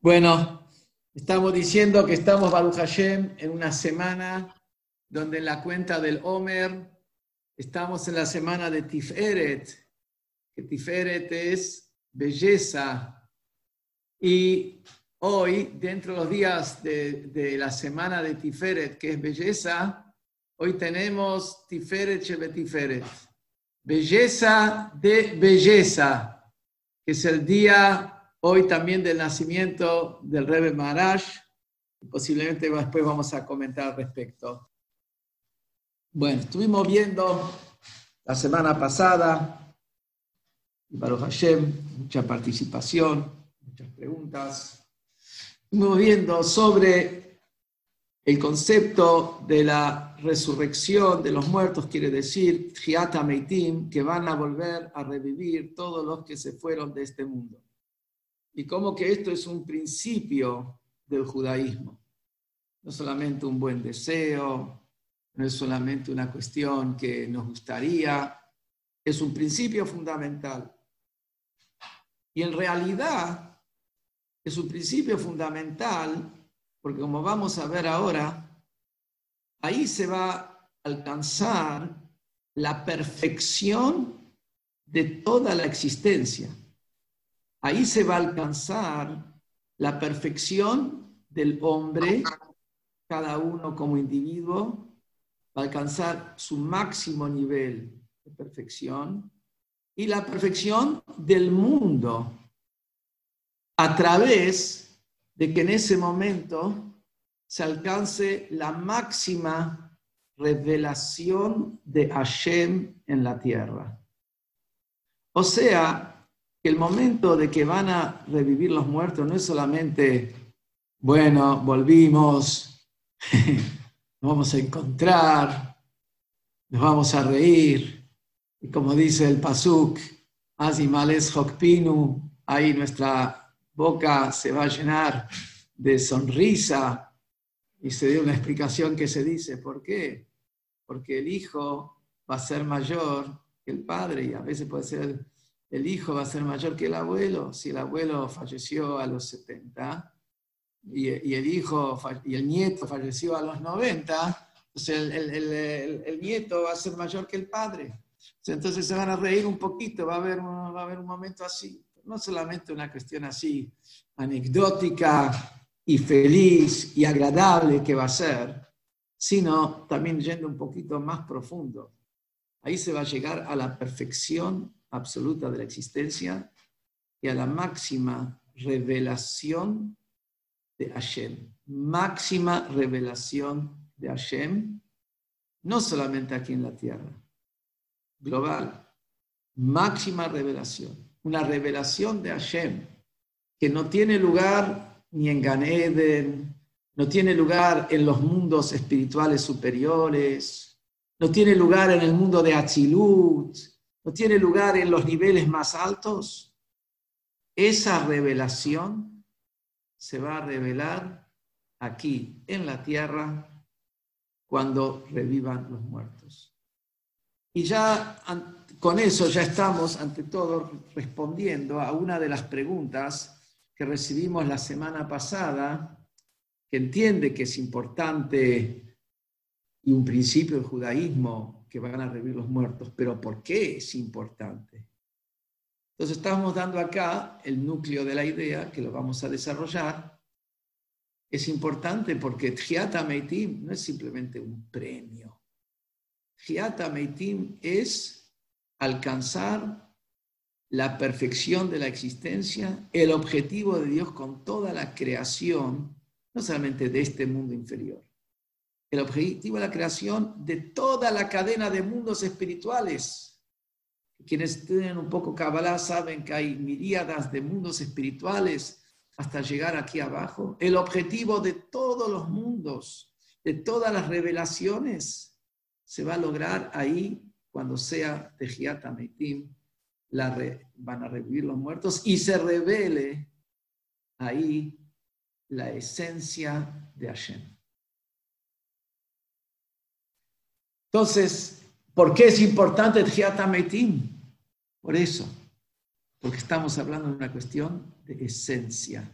Bueno, estamos diciendo que estamos, Baruch Hashem, en una semana donde en la cuenta del Omer estamos en la semana de Tiferet, que Tiferet es belleza. Y hoy, dentro de los días de, la semana de Tiferet, que es belleza, hoy tenemos Tiferet Shebetiferet, belleza de belleza, que es el día hoy también del nacimiento del Rebbe Maharaj. Posiblemente después vamos a comentar al respecto. Bueno, estuvimos viendo la semana pasada, Baruch Hashem, mucha participación, muchas preguntas. Estuvimos viendo sobre el concepto de la resurrección de los muertos, quiere decir, Meitim, que van a volver a revivir todos los que se fueron de este mundo y como que esto es un principio del judaísmo. No solamente un buen deseo, no es solamente una cuestión que nos gustaría, es un principio fundamental. Y en realidad es un principio fundamental porque como vamos a ver ahora, ahí se va a alcanzar la perfección de toda la existencia. Ahí se va a alcanzar la perfección del hombre, cada uno como individuo, va a alcanzar su máximo nivel de perfección y la perfección del mundo a través de que en ese momento se alcance la máxima revelación de Hashem en la tierra. O sea, el momento de que van a revivir los muertos no es solamente, bueno, volvimos, nos vamos a encontrar, nos vamos a reír, y como dice el Pasuk, Azimales Hokpinu, ahí nuestra boca se va a llenar de sonrisa, y se dio una explicación que se dice, ¿por qué? Porque el hijo va a ser mayor que el padre, y a veces puede ser el hijo va a ser mayor que el abuelo. Si el abuelo falleció a los 70 y, el hijo y el nieto falleció a los 90, pues el, el, nieto va a ser mayor que el padre. Entonces se van a reír un poquito, va a haber, va a haber un momento así. No solamente una cuestión así anecdótica y feliz y agradable que va a ser, sino también yendo un poquito más profundo. Ahí se va a llegar a la perfección absoluta de la existencia y a la máxima revelación de Hashem. Máxima revelación de Hashem, no solamente aquí en la tierra, global. Máxima revelación. Una revelación de Hashem que no tiene lugar ni en Gan Eden, no tiene lugar en los mundos espirituales superiores, no tiene lugar en el mundo de Atzilut, tiene lugar en los niveles más altos, esa revelación se va a revelar aquí, en la tierra, cuando revivan los muertos. Y ya con eso ya estamos, ante todo, respondiendo a una de las preguntas que recibimos la semana pasada, que entiende que es importante y un principio del judaísmo que van a revivir los muertos, pero ¿por qué es importante? Entonces estamos dando acá el núcleo de la idea, que lo vamos a desarrollar. Es importante porque Tjiata Meitim no es simplemente un premio. Tjiata Meitim es alcanzar la perfección de la existencia, el objetivo de Dios con toda la creación, no solamente de este mundo inferior el objetivo de la creación de toda la cadena de mundos espirituales. Quienes tienen un poco Kabbalah saben que hay miríadas de mundos espirituales hasta llegar aquí abajo. El objetivo de todos los mundos, de todas las revelaciones, se va a lograr ahí cuando sea Tejiat Ametim, la van a revivir los muertos y se revele ahí la esencia de Hashem. Entonces, ¿por qué es importante el Por eso, porque estamos hablando de una cuestión de esencia.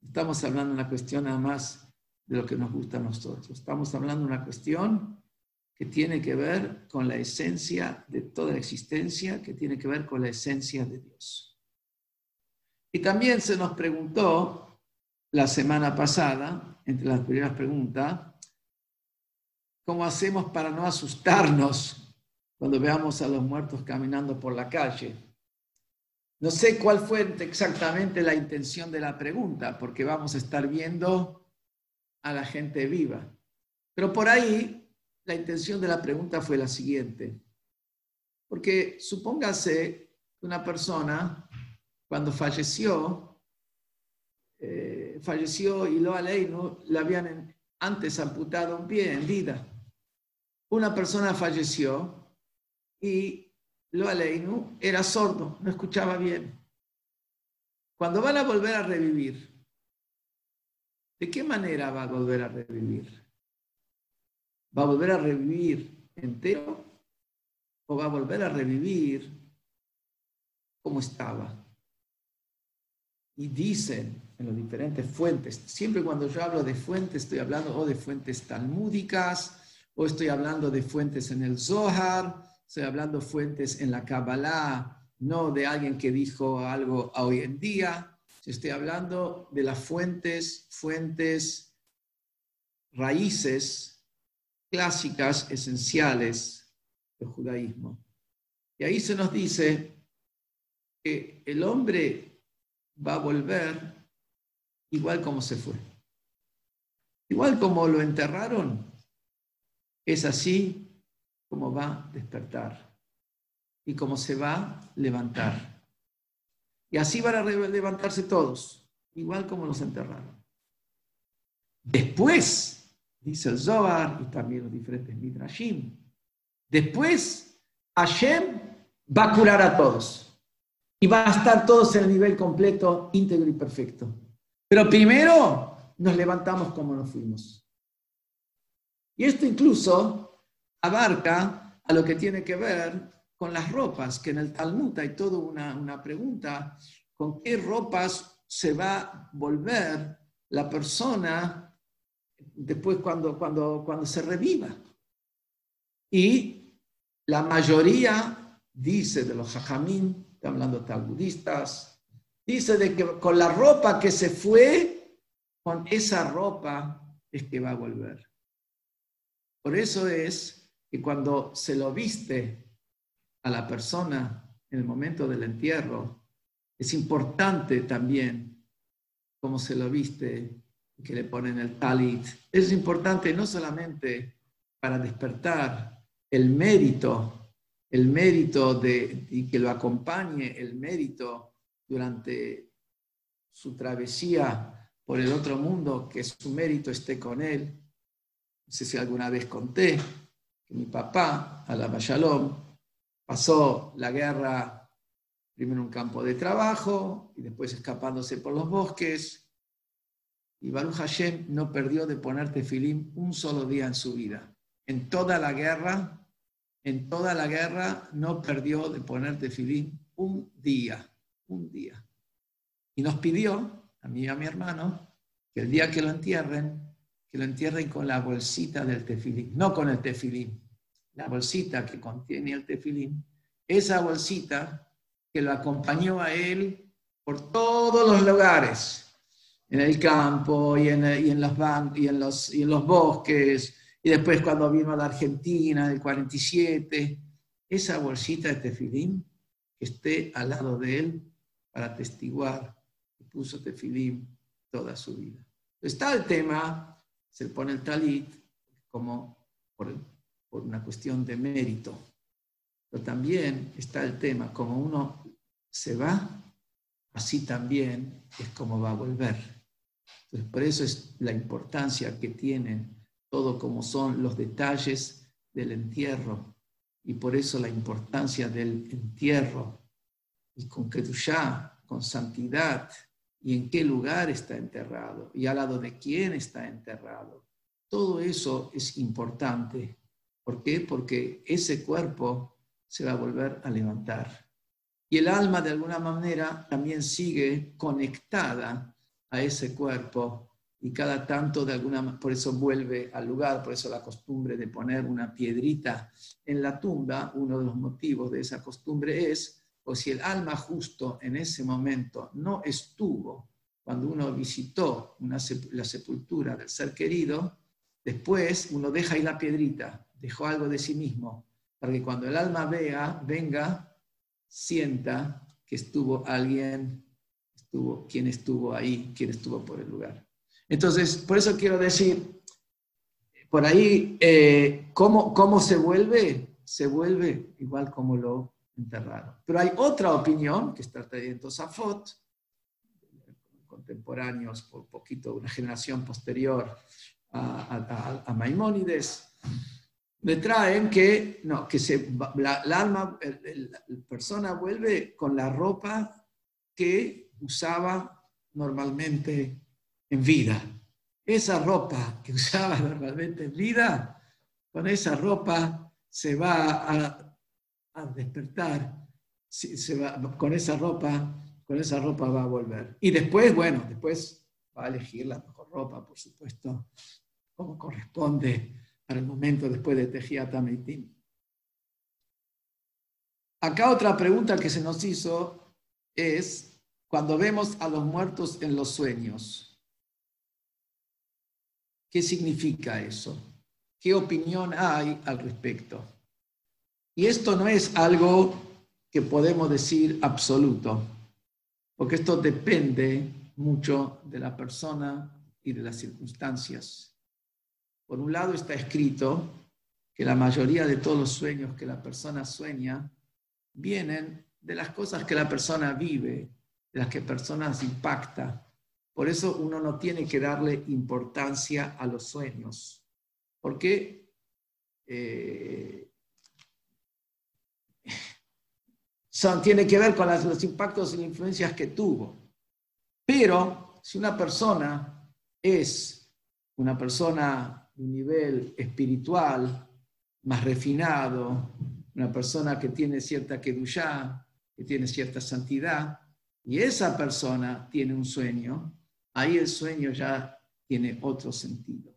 Estamos hablando de una cuestión nada más de lo que nos gusta a nosotros. Estamos hablando de una cuestión que tiene que ver con la esencia de toda la existencia, que tiene que ver con la esencia de Dios. Y también se nos preguntó la semana pasada, entre las primeras preguntas, ¿cómo hacemos para no asustarnos cuando veamos a los muertos caminando por la calle? No sé cuál fue exactamente la intención de la pregunta, porque vamos a estar viendo a la gente viva. Pero por ahí la intención de la pregunta fue la siguiente. Porque supóngase que una persona, cuando falleció, eh, falleció y lo no le habían antes amputado un pie en vida. Una persona falleció y lo aleinu era sordo, no escuchaba bien. Cuando van a volver a revivir, ¿de qué manera va a volver a revivir? ¿Va a volver a revivir entero o va a volver a revivir como estaba? Y dicen en las diferentes fuentes, siempre cuando yo hablo de fuentes estoy hablando de fuentes talmúdicas, o estoy hablando de fuentes en el Zohar, estoy hablando fuentes en la Kabbalah, no de alguien que dijo algo hoy en día, estoy hablando de las fuentes, fuentes, raíces clásicas, esenciales del judaísmo. Y ahí se nos dice que el hombre va a volver igual como se fue. Igual como lo enterraron, es así cómo va a despertar y cómo se va a levantar. Y así van a levantarse todos, igual como los enterraron. Después, dice el Zohar y también los diferentes Midrashim, después Hashem va a curar a todos y va a estar todos en el nivel completo, íntegro y perfecto. Pero primero nos levantamos como nos fuimos. Y esto incluso abarca a lo que tiene que ver con las ropas, que en el Talmud hay toda una, pregunta, ¿con qué ropas se va a volver la persona después cuando, cuando, cuando se reviva? Y la mayoría dice de los hajamim, hablando talmudistas, dice de que con la ropa que se fue, con esa ropa es que va a volver. Por eso es y cuando se lo viste a la persona en el momento del entierro, es importante también cómo se lo viste que le ponen el talit. Es importante no solamente para despertar el mérito, el mérito de, y que lo acompañe el mérito durante su travesía por el otro mundo, que su mérito esté con él. No sé si alguna vez conté, que mi papá, Alaba Shalom, pasó la guerra primero en un campo de trabajo y después escapándose por los bosques. Y Baruch Hashem no perdió de poner tefilim un solo día en su vida. En toda la guerra, en toda la guerra no perdió de poner tefilim un día, un día. Y nos pidió, a mí y a mi hermano, que el día que lo entierren, que lo entierren con la bolsita del tefilín, no con el tefilín, la bolsita que contiene el tefilín, esa bolsita que lo acompañó a él por todos los lugares, en el campo y en, y en, los, y en, los, y en los bosques, y después cuando vino a la Argentina del 47, esa bolsita de tefilín que esté al lado de él para testiguar que puso tefilín toda su vida. Está el tema se pone el talit como por, por una cuestión de mérito. Pero también está el tema, como uno se va, así también es como va a volver. Entonces, por eso es la importancia que tienen todo como son los detalles del entierro y por eso la importancia del entierro y con Kedushá, con santidad, y en qué lugar está enterrado y al lado de quién está enterrado. Todo eso es importante. ¿Por qué? Porque ese cuerpo se va a volver a levantar. Y el alma de alguna manera también sigue conectada a ese cuerpo y cada tanto de alguna por eso vuelve al lugar, por eso la costumbre de poner una piedrita en la tumba, uno de los motivos de esa costumbre es, o si el alma justo en ese momento no estuvo cuando uno visitó la sepultura del ser querido, después uno deja ahí la piedrita, dejó algo de sí mismo, para que cuando el alma vea, venga, sienta que estuvo alguien, estuvo, quien estuvo ahí, quien estuvo por el lugar. Entonces, por eso quiero decir, por ahí, eh, ¿cómo, ¿cómo se vuelve? Se vuelve igual como lo enterraron. Pero hay otra opinión que está trayendo Tosafot, contemporáneos, por poquito, una generación posterior a, a Maimónides, le traen que, no, que se, la, alma, la, persona vuelve con la ropa que usaba normalmente en vida. Esa ropa que usaba normalmente en vida, con esa ropa se va a, despertar, se va, con esa ropa, con esa ropa va a volver. Y después, bueno, después va a elegir la mejor ropa, por supuesto, como corresponde para el momento después de Tejiat Ameitim. Acá otra pregunta que se nos hizo es, cuando vemos a los muertos en los sueños, ¿qué significa eso? ¿Qué opinión hay al respecto? Y esto no es algo que podemos decir absoluto, porque esto depende mucho de la persona y de las circunstancias. Por un lado está escrito que la mayoría de todos los sueños que la persona sueña vienen de las cosas que la persona vive, de las que personas impacta. Por eso uno no tiene que darle importancia a los sueños, porque eh, son, tiene que ver con los impactos y las influencias que tuvo. Pero si una persona es una persona un nivel espiritual más refinado, una persona que tiene cierta kedushá, que tiene cierta santidad, y esa persona tiene un sueño, ahí el sueño ya tiene otro sentido.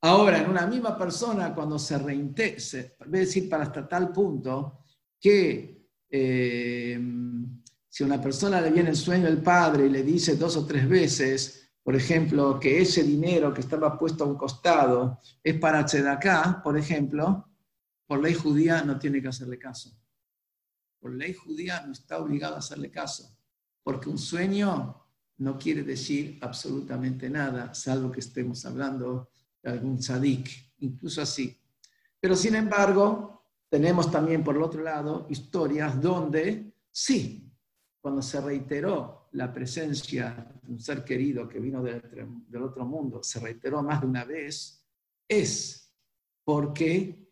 Ahora, en una misma persona, cuando se reintegra, voy a decir para hasta tal punto que eh, si a una persona le viene el sueño del padre y le dice dos o tres veces, por ejemplo, que ese dinero que estaba puesto a un costado es para Tzedaká, por ejemplo, por ley judía no tiene que hacerle caso. Por ley judía no está obligado a hacerle caso, porque un sueño no quiere decir absolutamente nada, salvo que estemos hablando de algún tzadik, incluso así. Pero sin embargo, tenemos también por el otro lado historias donde sí, cuando se reiteró la presencia de un ser querido que vino del, otro mundo se reiteró más de una vez, es porque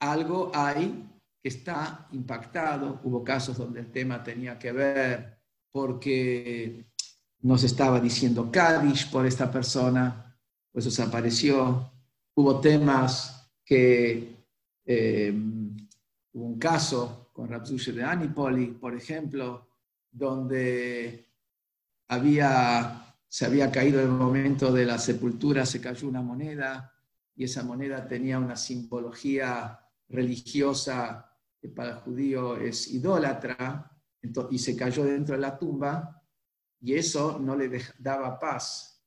algo hay que está impactado. Hubo casos donde el tema tenía que ver porque nos estaba diciendo Kadish por esta persona, pues eso se apareció. Hubo temas que hubo un caso con Rapsuche de Anipoli, por ejemplo, donde había, se había caído el momento de la sepultura, se cayó una moneda y esa moneda tenía una simbología religiosa que para el judío es idólatra, y se cayó dentro de la tumba y eso no le daba paz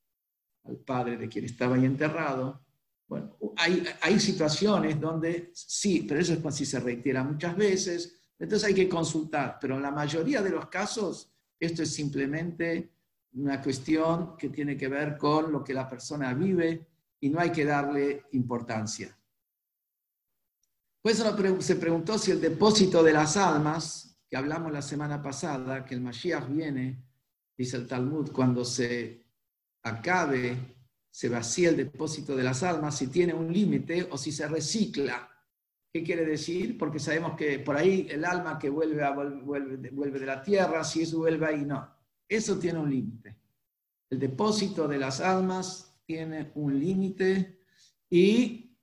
al padre de quien estaba ahí enterrado. Bueno, hay, hay situaciones donde sí, pero eso es cuando si se reitera muchas veces, entonces hay que consultar, pero en la mayoría de los casos esto es simplemente una cuestión que tiene que ver con lo que la persona vive y no hay que darle importancia. Pues se preguntó si el depósito de las almas, que hablamos la semana pasada, que el Mashiach viene, dice el Talmud, cuando se acabe, se vacía el depósito de las almas, si tiene un límite o si se recicla. ¿Qué quiere decir? Porque sabemos que por ahí el alma que vuelve, de la tierra, si eso vuelve ahí, no. Eso tiene un límite. El depósito de las almas tiene un límite y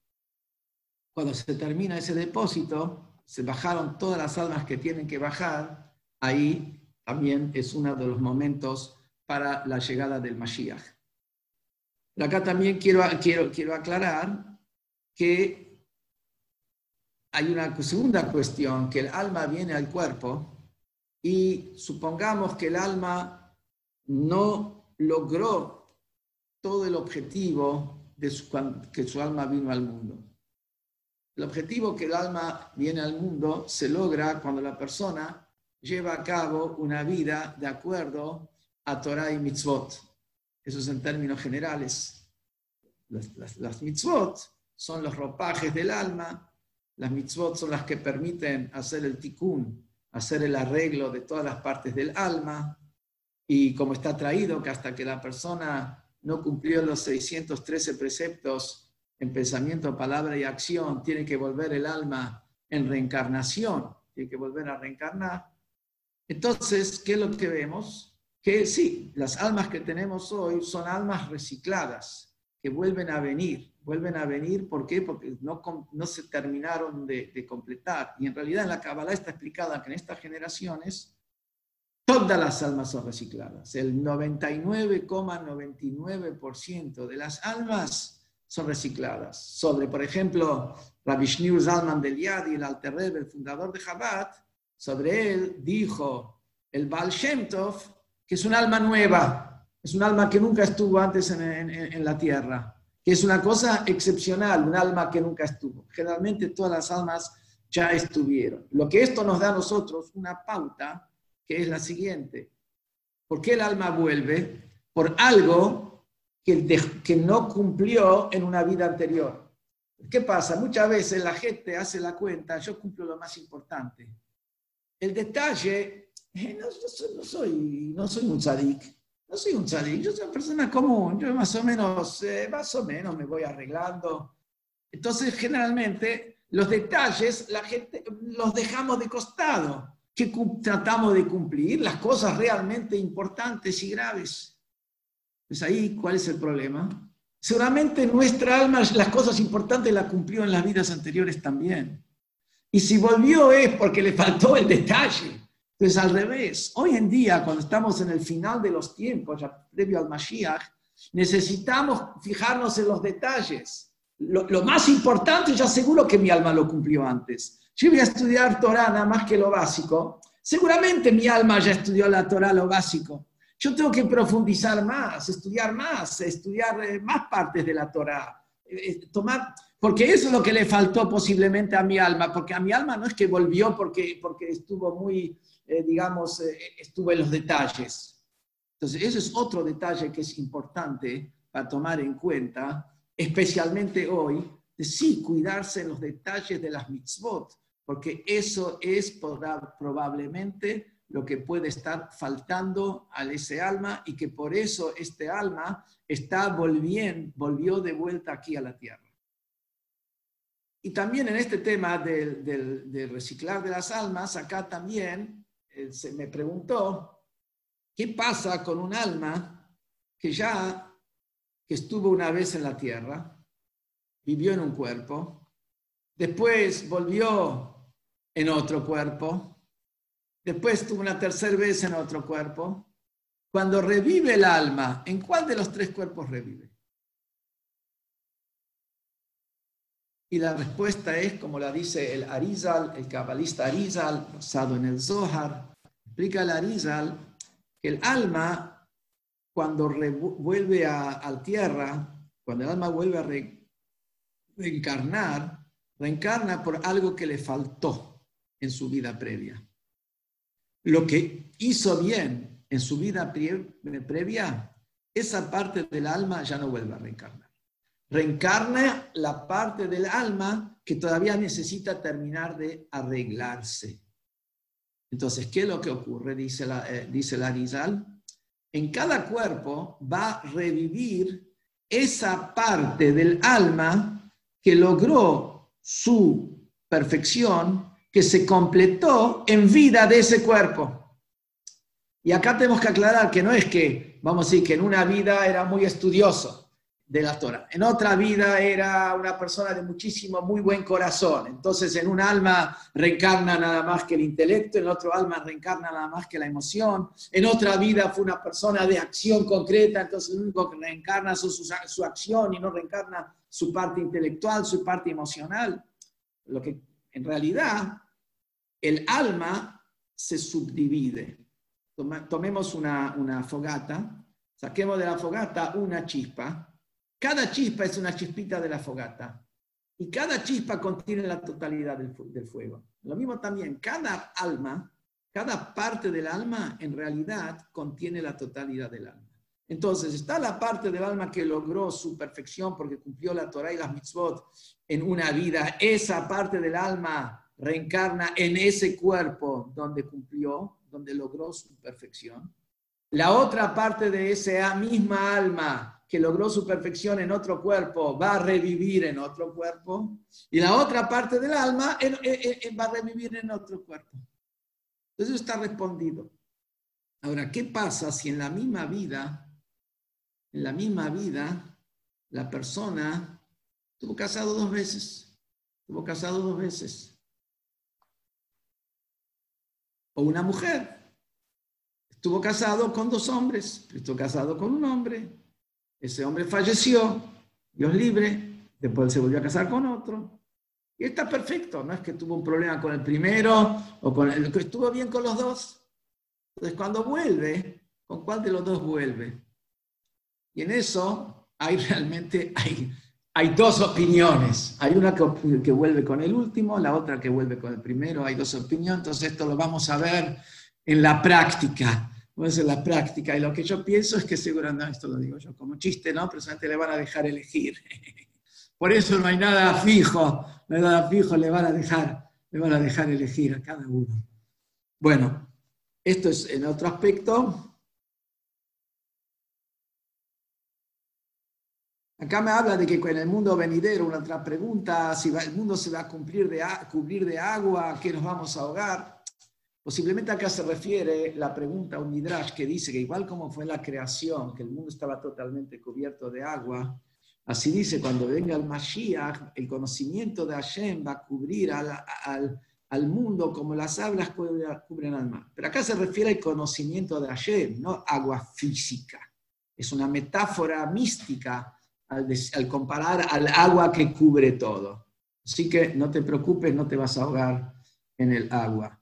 cuando se termina ese depósito, se bajaron todas las almas que tienen que bajar, ahí también es uno de los momentos para la llegada del Mashiach. Acá también quiero, quiero, quiero aclarar que hay una segunda cuestión, que el alma viene al cuerpo y supongamos que el alma no logró todo el objetivo de que su alma vino al mundo. El objetivo que el alma viene al mundo se logra cuando la persona lleva a cabo una vida de acuerdo a Torah y mitzvot. Eso es en términos generales. Las, mitzvot son los ropajes del alma, las mitzvot son las que permiten hacer el tikkun, hacer el arreglo de todas las partes del alma, y como está traído que hasta que la persona no cumplió los 613 preceptos en pensamiento, palabra y acción, tiene que volver el alma en reencarnación, tiene que volver a reencarnar. Entonces, ¿qué es lo que vemos? Que sí, las almas que tenemos hoy son almas recicladas, que vuelven a venir. Vuelven a venir, ¿por qué? Porque no, no se terminaron de, de completar. Y en realidad en la Kabbalah está explicada que en estas generaciones todas las almas son recicladas. El 99,99% de las almas son recicladas. Sobre, por ejemplo, Rabbi Shneur Zalman del Yadi, el Alter el fundador de Chabad, sobre él dijo el Baal Shem Tov, que es un alma nueva, es un alma que nunca estuvo antes en, la tierra, que es una cosa excepcional, un alma que nunca estuvo. Generalmente todas las almas ya estuvieron. Lo que esto nos da a nosotros una pauta, que es la siguiente. ¿Por qué el alma vuelve? Por algo que, no cumplió en una vida anterior. ¿Qué pasa? Muchas veces la gente hace la cuenta, yo cumplo lo más importante. El detalle, no, soy, no, soy, un tzadik, no soy un tzadik, yo soy una persona común, yo más o menos, eh, más o menos me voy arreglando. Entonces, generalmente, los detalles la gente los dejamos de costado, que tratamos de cumplir las cosas realmente importantes y graves. Pues ahí, ¿cuál es el problema? Seguramente nuestra alma las cosas importantes las cumplió en las vidas anteriores también. Y si volvió es porque le faltó el detalle. Entonces, al revés, hoy en día, cuando estamos en el final de los tiempos, ya previo al Mashiach, necesitamos fijarnos en los detalles. Lo, lo, más importante, ya seguro que mi alma lo cumplió antes. Yo voy a estudiar Torah nada más que lo básico. Seguramente mi alma ya estudió la Torah lo básico. Yo tengo que profundizar más, estudiar más, estudiar eh, más partes de la Torah, eh, eh, tomar, porque eso es lo que le faltó posiblemente a mi alma, porque a mi alma no es que volvió porque, porque estuvo muy, digamos, estuvo en los detalles. Entonces, ese es otro detalle que es importante para tomar en cuenta, especialmente hoy, de sí cuidarse en los detalles de las mitzvot, porque eso es probablemente lo que puede estar faltando a ese alma y que por eso este alma está volviendo, volvió de vuelta aquí a la tierra. Y también en este tema del, reciclar de las almas, acá también eh, se me preguntó, ¿qué pasa con un alma que ya que estuvo una vez en la tierra, vivió en un cuerpo, después volvió en otro cuerpo, después tuvo una tercera vez en otro cuerpo. Cuando revive el alma, ¿en cuál de los tres cuerpos revive? Y la respuesta es, como la dice el Arizal, el cabalista Arizal, basado en el Zohar, explica el Arizal que el alma, cuando vuelve a, la tierra, cuando el alma vuelve a reencarnar, reencarna por algo que le faltó en su vida previa lo que hizo bien en su vida previa, esa parte del alma ya no vuelve a reencarnar. Reencarna la parte del alma que todavía necesita terminar de arreglarse. Entonces, ¿qué es lo que ocurre? Dice la, eh, dice la Rizal. En cada cuerpo va a revivir esa parte del alma que logró su perfección que se completó en vida de ese cuerpo. Y acá tenemos que aclarar que no es que, vamos a decir, que en una vida era muy estudioso, de la Torah. En otra vida era una persona de muchísimo, muy buen corazón. Entonces en un alma reencarna nada más que el intelecto, en otro alma reencarna nada más que la emoción. En otra vida fue una persona de acción concreta, entonces lo único que reencarna es su, su acción y no reencarna su parte intelectual, su parte emocional. Lo que en realidad el alma se subdivide. Tomemos una, una fogata, saquemos de la fogata una chispa cada chispa es una chispita de la fogata y cada chispa contiene la totalidad del, fuego. Lo mismo también, cada alma, cada parte del alma en realidad contiene la totalidad del alma. Entonces, está la parte del alma que logró su perfección porque cumplió la Torah y las mitzvot en una vida. Esa parte del alma reencarna en ese cuerpo donde cumplió, donde logró su perfección. La otra parte de esa misma alma que logró su perfección en otro cuerpo va a revivir en otro cuerpo y la otra parte del alma va a revivir en otro cuerpo. Entonces está respondido. Ahora, ¿qué pasa si en la misma vida, en la misma vida, la persona estuvo casado dos veces? Estuvo casado dos veces. O una mujer estuvo casado con dos hombres, estuvo casado con un hombre, ese hombre falleció, Dios libre, después se volvió a casar con otro. Y está perfecto, no es que tuvo un problema con el primero o con el que estuvo bien con los dos. Entonces, cuando vuelve, ¿con cuál de los dos vuelve? Y en eso hay realmente hay, dos opiniones. Hay una que vuelve con el último, la otra que vuelve con el primero. Hay dos opiniones. Entonces, esto lo vamos a ver en la práctica es en la práctica. Y lo que yo pienso es que seguramente, esto lo digo yo como chiste, ¿no? Pero solamente le van a dejar elegir. Por eso no hay nada fijo, no hay nada fijo, le van a dejar, le van a dejar elegir a cada uno. Bueno, esto es en otro aspecto. Acá me habla de que en el mundo venidero, una otra pregunta, si el mundo se va a cubrir de agua, ¿qué nos vamos a ahogar? Posiblemente acá se refiere la pregunta a un midrash que dice que igual como fue la creación, que el mundo estaba totalmente cubierto de agua, así dice, cuando venga el Mashiach, el conocimiento de Hashem va a cubrir al, al, mundo como las aguas cubren al mar. Pero acá se refiere al conocimiento de Hashem, no agua física. Es una metáfora mística al, al comparar al agua que cubre todo. Así que no te preocupes, no te vas a ahogar en el agua.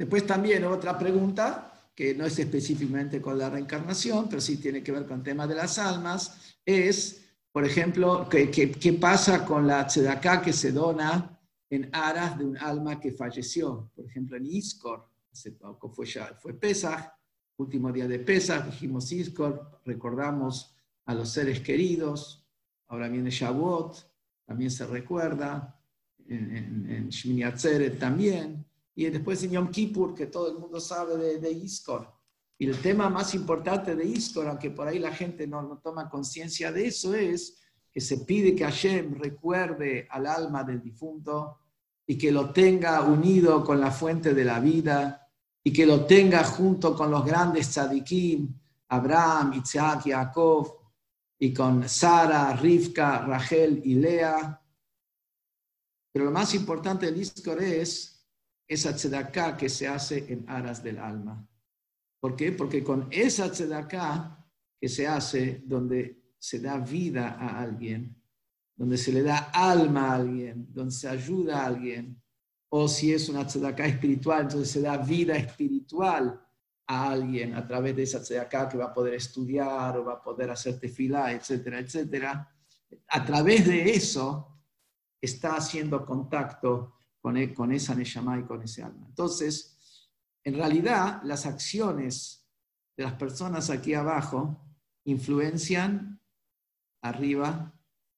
Después también otra pregunta, que no es específicamente con la reencarnación, pero sí tiene que ver con el tema de las almas, es, por ejemplo, ¿qué, pasa con la tzedaká que se dona en aras de un alma que falleció? Por ejemplo, en Iskor, hace poco fue, fue Pesach, último día de Pesach, dijimos Iskor, recordamos a los seres queridos, ahora viene Shavuot, también se recuerda, en, en, en Shmini Atzeret también, y después en Yom Kippur, que todo el mundo sabe de, de Iskor. Y el tema más importante de Iskor, aunque por ahí la gente no, no toma conciencia de eso, es que se pide que Hashem recuerde al alma del difunto y que lo tenga unido con la fuente de la vida y que lo tenga junto con los grandes tzadikim, Abraham, Isaac, Jacob, y con Sara, Rivka, Rachel y Lea. Pero lo más importante del Iskor es esa tzedaká que se hace en aras del alma. ¿Por qué? Porque con esa tzedaká que se hace donde se da vida a alguien, donde se le da alma a alguien, donde se ayuda a alguien, o si es una tzedaká espiritual, entonces se da vida espiritual a alguien a través de esa tzedaká que va a poder estudiar o va a poder hacer tefilá, etcétera, etcétera. A través de eso está haciendo contacto con, e, con esa Neshama y con ese alma. Entonces, en realidad, las acciones de las personas aquí abajo influencian arriba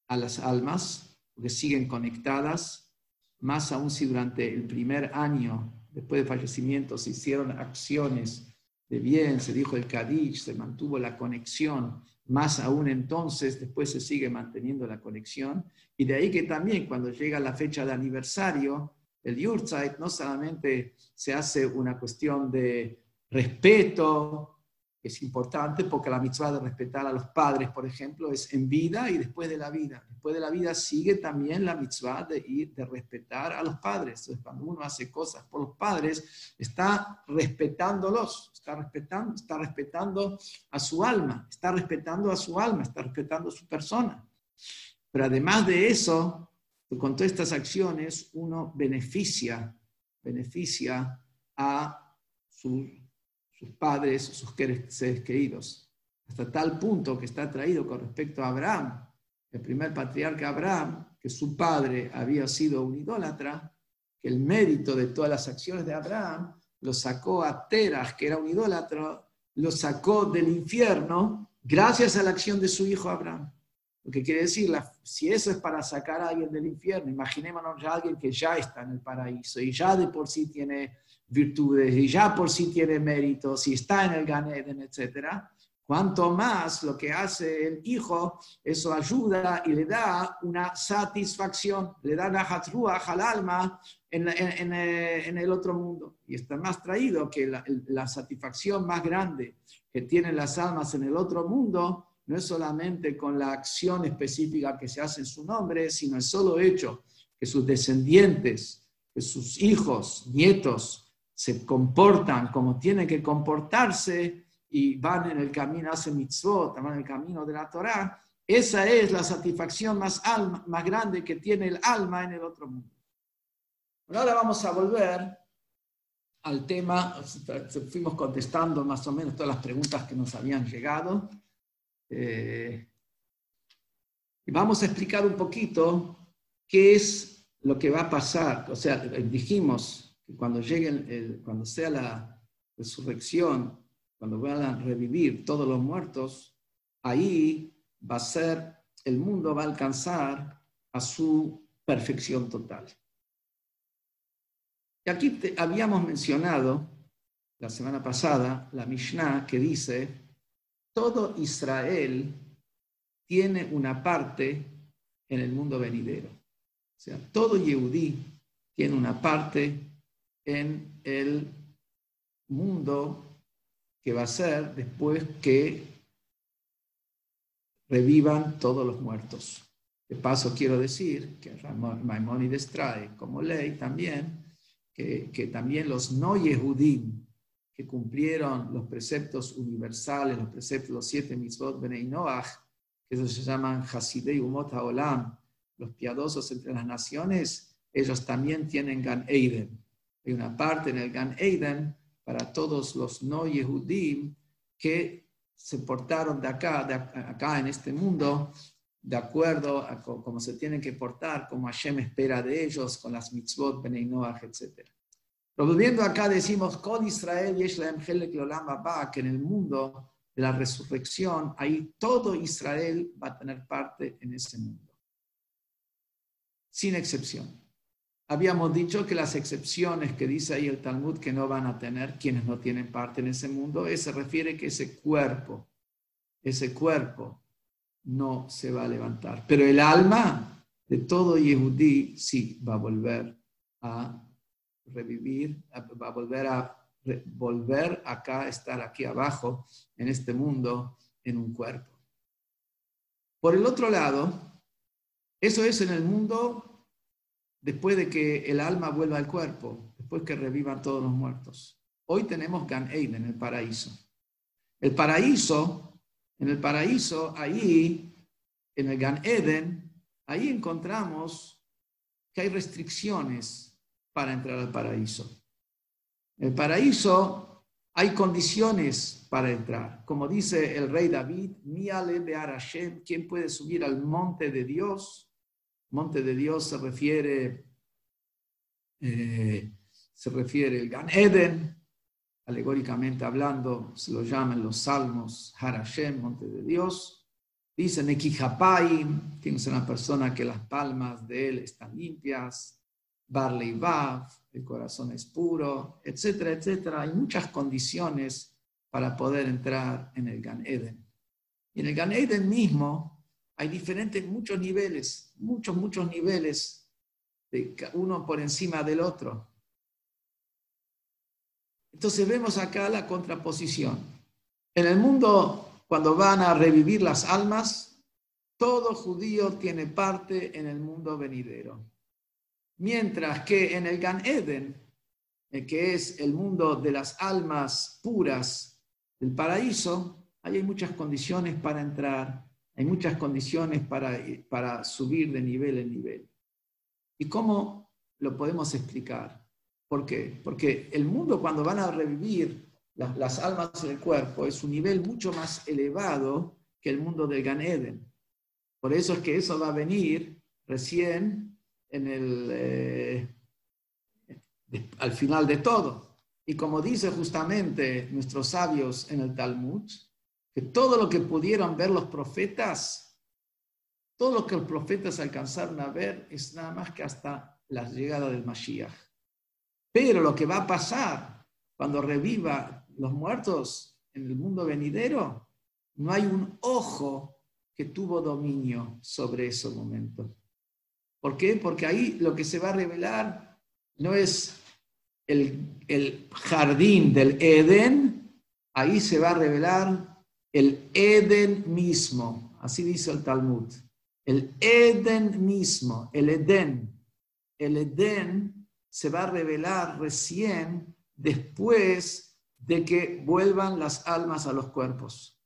a las almas, porque siguen conectadas, más aún si durante el primer año después del fallecimiento se hicieron acciones de bien, se dijo el Kaddish, se mantuvo la conexión, más aún entonces después se sigue manteniendo la conexión. Y de ahí que también cuando llega la fecha de aniversario, el Yurtzeit no solamente se hace una cuestión de respeto es importante porque la mitzvah de respetar a los padres, por ejemplo, es en vida y después de la vida. Después de la vida sigue también la mitzvah de ir, de respetar a los padres. Entonces, cuando uno hace cosas por los padres, está respetándolos, está respetando, está respetando a su alma, está respetando a su alma, está respetando a su persona. Pero además de eso, con todas estas acciones, uno beneficia, beneficia a sus sus padres, sus seres queridos, hasta tal punto que está traído con respecto a Abraham, el primer patriarca Abraham, que su padre había sido un idólatra, que el mérito de todas las acciones de Abraham lo sacó a Teras, que era un idólatra, lo sacó del infierno gracias a la acción de su hijo Abraham. Lo que quiere decir, si eso es para sacar a alguien del infierno, imaginémonos a alguien que ya está en el paraíso y ya de por sí tiene virtudes y ya por sí tiene méritos y está en el Ganeden, etc. Cuanto más lo que hace el hijo, eso ayuda y le da una satisfacción, le da una hatruach al alma en, en, en, el otro mundo. Y está más traído que la, la satisfacción más grande que tienen las almas en el otro mundo no es solamente con la acción específica que se hace en su nombre, sino el solo hecho que sus descendientes, que sus hijos, nietos, se comportan como tienen que comportarse y van en el camino, hacen mitzvot, van en el camino de la Torah, esa es la satisfacción más, alma, más grande que tiene el alma en el otro mundo. ahora vamos a volver al tema, fuimos contestando más o menos todas las preguntas que nos habían llegado. Eh, y vamos a explicar un poquito qué es lo que va a pasar. O sea, dijimos cuando llegue, cuando sea la resurrección, cuando van a revivir todos los muertos, ahí va a ser, el mundo va a alcanzar a su perfección total. Y aquí habíamos mencionado la semana pasada la Mishnah que dice, todo Israel tiene una parte en el mundo venidero. O sea, todo Yehudí tiene una parte en el mundo que va a ser después que revivan todos los muertos. De paso, quiero decir que Maimónides trae como ley también que, que también los no Yehudim que cumplieron los preceptos universales, los preceptos, los siete mitzvot Benei Noach, que se llaman Hasidei Umot HaOlam, los piadosos entre las naciones, ellos también tienen Gan Eiden. Hay una parte en el Gan Eden para todos los no Yehudim que se portaron de acá, de acá en este mundo, de acuerdo a cómo se tienen que portar, como Hashem espera de ellos, con las mitzvot, Benei Noach, etc. Pero volviendo acá decimos, con Israel y que en el mundo de la resurrección, ahí todo Israel va a tener parte en ese mundo. Sin excepción. Habíamos dicho que las excepciones que dice ahí el Talmud que no van a tener quienes no tienen parte en ese mundo, se refiere que ese cuerpo, ese cuerpo no se va a levantar. Pero el alma de todo Yehudí sí va a volver a revivir, va a volver a volver acá, estar aquí abajo, en este mundo, en un cuerpo. Por el otro lado, eso es en el mundo después de que el alma vuelva al cuerpo, después que revivan todos los muertos. Hoy tenemos Gan Eden, el paraíso. El paraíso, en el paraíso, ahí, en el Gan Eden, ahí encontramos que hay restricciones para entrar al paraíso. En el paraíso hay condiciones para entrar. Como dice el rey David, Miale de Arashem, ¿quién puede subir al monte de Dios? Monte de Dios se refiere, eh, se refiere el Gan Eden, alegóricamente hablando, se lo llaman los salmos Harashem, monte de Dios. Dice Nekihapaim, tienes una persona que las palmas de él están limpias. Barley Vav, el corazón es puro, etcétera, etcétera. Hay muchas condiciones para poder entrar en el Gan Eden. Y en el Gan Eden mismo hay diferentes, muchos niveles, muchos, muchos niveles, de uno por encima del otro. Entonces vemos acá la contraposición. En el mundo, cuando van a revivir las almas, todo judío tiene parte en el mundo venidero. Mientras que en el Gan Eden, eh, que es el mundo de las almas puras del paraíso, hay muchas condiciones para entrar, hay muchas condiciones para, para subir de nivel en nivel. ¿Y cómo lo podemos explicar? ¿Por qué? Porque el mundo cuando van a revivir las, almas del cuerpo es un nivel mucho más elevado que el mundo del Gan Eden. Por eso es que eso va a venir recién en el, eh, al final de todo. Y como dice justamente nuestros sabios en el Talmud, que todo lo que pudieron ver los profetas, todo lo que los profetas alcanzaron a ver es nada más que hasta la llegada del Mashiach. Pero lo que va a pasar cuando reviva los muertos en el mundo venidero, no hay un ojo que tuvo dominio sobre ese momento. ¿Por qué? Porque ahí lo que se va a revelar no es el, el jardín del Edén, ahí se va a revelar el Edén mismo, así dice el Talmud. El Edén mismo, el Edén. El Edén se va a revelar recién después de que vuelvan las almas a los cuerpos.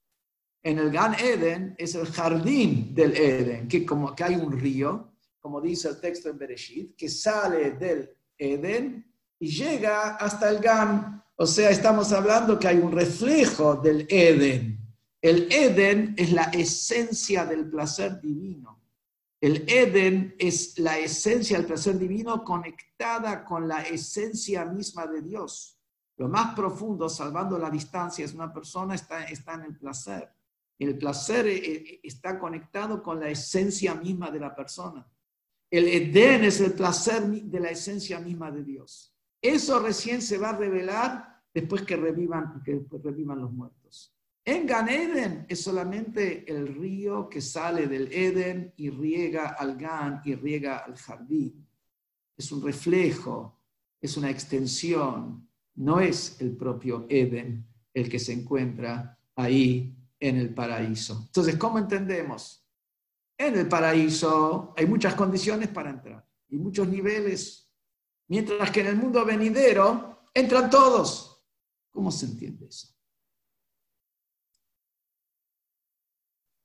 En el Gan Eden es el jardín del Eden, que como que hay un río, como dice el texto en Bereshit, que sale del Eden y llega hasta el Gan. O sea, estamos hablando que hay un reflejo del Eden. El Eden es la esencia del placer divino. El Eden es la esencia del placer divino conectada con la esencia misma de Dios. Lo más profundo, salvando la distancia, es una persona está, está en el placer. El placer eh, eh, está conectado con la esencia misma de la persona. El Edén es el placer de la esencia misma de Dios. Eso recién se va a revelar después que revivan, que revivan los muertos. En Gan Eden es solamente el río que sale del Eden y riega al Gan y riega al jardín. Es un reflejo, es una extensión, no es el propio Eden el que se encuentra ahí en el paraíso. Entonces, ¿cómo entendemos? En el paraíso hay muchas condiciones para entrar y muchos niveles, mientras que en el mundo venidero entran todos. ¿Cómo se entiende eso?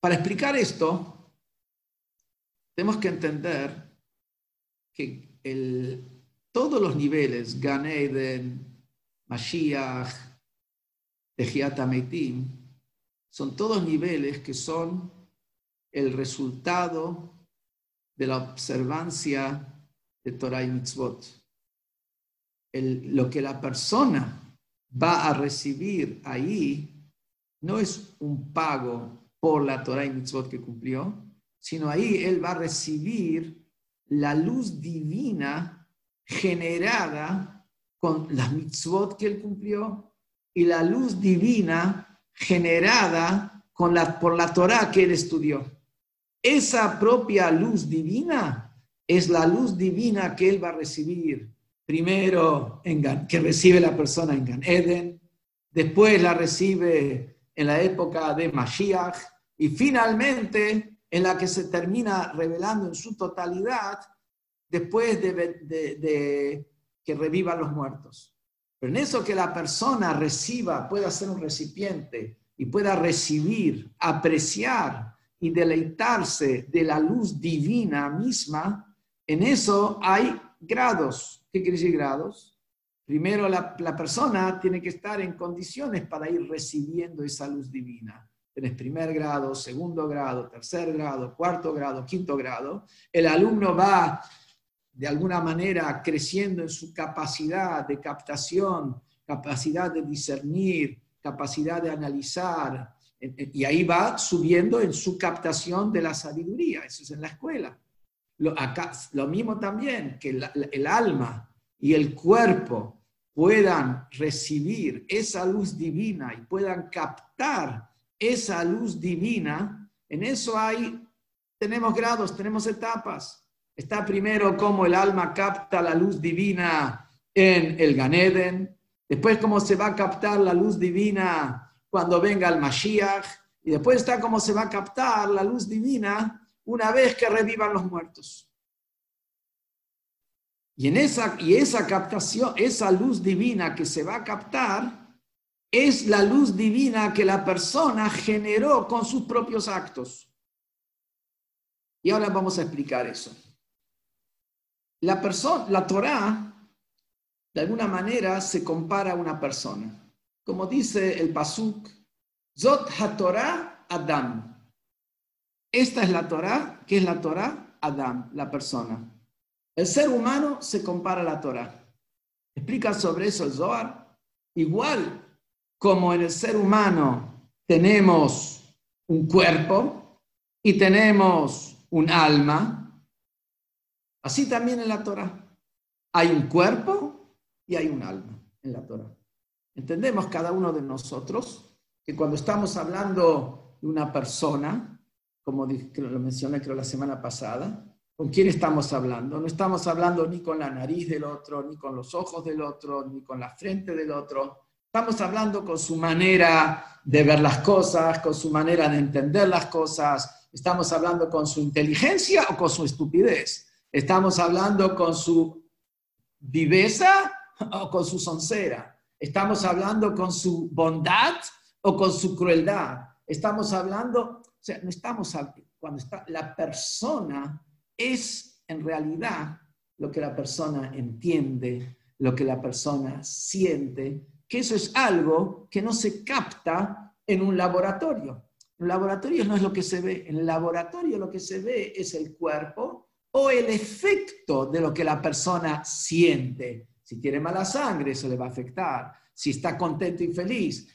Para explicar esto, tenemos que entender que todos los niveles, Gan Eden, Mashiach, Tejiat son todos niveles que son el resultado de la observancia de Torah y Mitzvot. lo que la persona va a recibir ahí no es un pago por la Torah y Mitzvot que cumplió, sino ahí él va a recibir la luz divina generada con las mitzvot que él cumplió y la luz divina generada con la, por la Torah que él estudió. Esa propia luz divina es la luz divina que él va a recibir primero en que recibe la persona en Gan Eden, después la recibe en la época de Mashiach y finalmente en la que se termina revelando en su totalidad después de que revivan los muertos. Pero en eso que la persona reciba, pueda ser un recipiente y pueda recibir, apreciar y deleitarse de la luz divina misma, en eso hay grados. ¿Qué quiere decir grados? Primero, la, persona tiene que estar en condiciones para ir recibiendo esa luz divina. Tienes primer grado, segundo grado, tercer grado, cuarto grado, quinto grado. El alumno va de alguna manera creciendo en su capacidad de captación, capacidad de discernir, capacidad de analizar, y ahí va subiendo en su captación de la sabiduría, eso es en la escuela. Lo, acá, lo mismo también, que el alma y el cuerpo puedan recibir esa luz divina y puedan captar esa luz divina, en eso hay, tenemos grados, tenemos etapas. Está primero cómo el alma capta la luz divina en el Ganeden, después cómo se va a captar la luz divina cuando venga el Mashiach, y después está cómo se va a captar la luz divina una vez que revivan los muertos. Y, en esa, y esa captación, esa luz divina que se va a captar, es la luz divina que la persona generó con sus propios actos. Y ahora vamos a explicar eso. La persona, la Torá, de alguna manera se compara a una persona. Como dice el Pasuk, Zot HaTorah Adam. Esta es la Torá, ¿qué es la Torá? Adam, la persona. El ser humano se compara a la Torah. Explica sobre eso el Zohar. Igual como en el ser humano tenemos un cuerpo y tenemos un alma, así también en la Torah. Hay un cuerpo y hay un alma en la Torah. Entendemos cada uno de nosotros que cuando estamos hablando de una persona, como lo mencioné creo la semana pasada, ¿Con quién estamos hablando? No estamos hablando ni con la nariz del otro, ni con los ojos del otro, ni con la frente del otro. Estamos hablando con su manera de ver las cosas, con su manera de entender las cosas. Estamos hablando con su inteligencia o con su estupidez. Estamos hablando con su viveza o con su soncera. Estamos hablando con su bondad o con su crueldad. Estamos hablando, o sea, no estamos cuando está la persona es en realidad lo que la persona entiende, lo que la persona siente, que eso es algo que no se capta en un laboratorio. En un laboratorio no es lo que se ve, en el laboratorio lo que se ve es el cuerpo o el efecto de lo que la persona siente. Si tiene mala sangre, eso le va a afectar. Si está contento y feliz,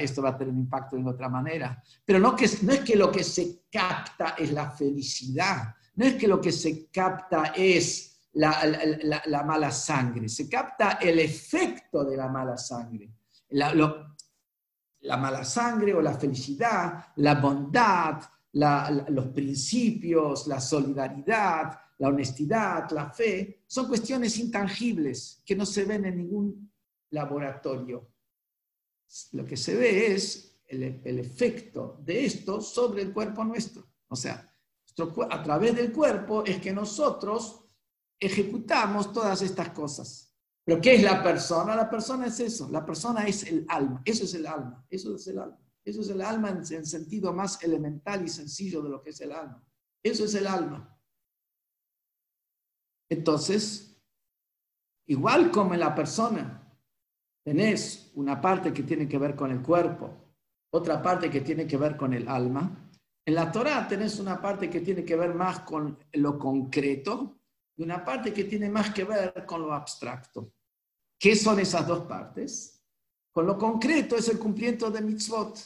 esto va a tener un impacto de otra manera. Pero no, que, no es que lo que se capta es la felicidad, no es que lo que se capta es la, la, mala sangre, se capta el efecto de la mala sangre. La, la mala sangre o la felicidad, la bondad, los principios, la solidaridad, la honestidad, la fe, son cuestiones intangibles que no se ven en ningún laboratorio lo que se ve es el, efecto de esto sobre el cuerpo nuestro. O sea, a través del cuerpo es que nosotros ejecutamos todas estas cosas. Pero ¿qué es la persona? La persona es eso, la persona es el alma, eso es el alma, eso es el alma. Eso es el alma en el sentido más elemental y sencillo de lo que es el alma. Eso es el alma. Entonces, igual como en la persona tenés una parte que tiene que ver con el cuerpo, otra parte que tiene que ver con el alma. En la Torah tenés una parte que tiene que ver más con lo concreto y una parte que tiene más que ver con lo abstracto. ¿Qué son esas dos partes? Con lo concreto es el cumplimiento de mitzvot.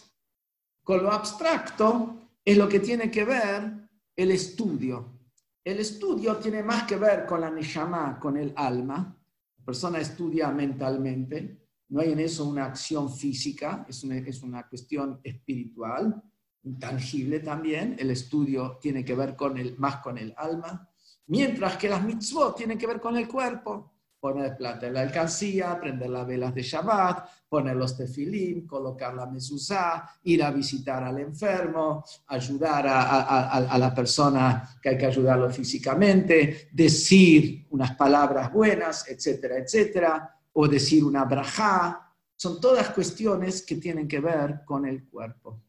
Con lo abstracto es lo que tiene que ver el estudio. El estudio tiene más que ver con la neshama, con el alma. La persona estudia mentalmente no hay en eso una acción física, es una, es una cuestión espiritual, intangible también. El estudio tiene que ver con el, más con el alma, mientras que las mitzvot tienen que ver con el cuerpo. Poner plata en la alcancía, prender las velas de Shabbat, poner los tefilim, colocar la mezuzá, ir a visitar al enfermo, ayudar a, a, la persona que hay que ayudarlo físicamente, decir unas palabras buenas, etcétera, etcétera o decir una braja, son todas cuestiones que tienen que ver con el cuerpo.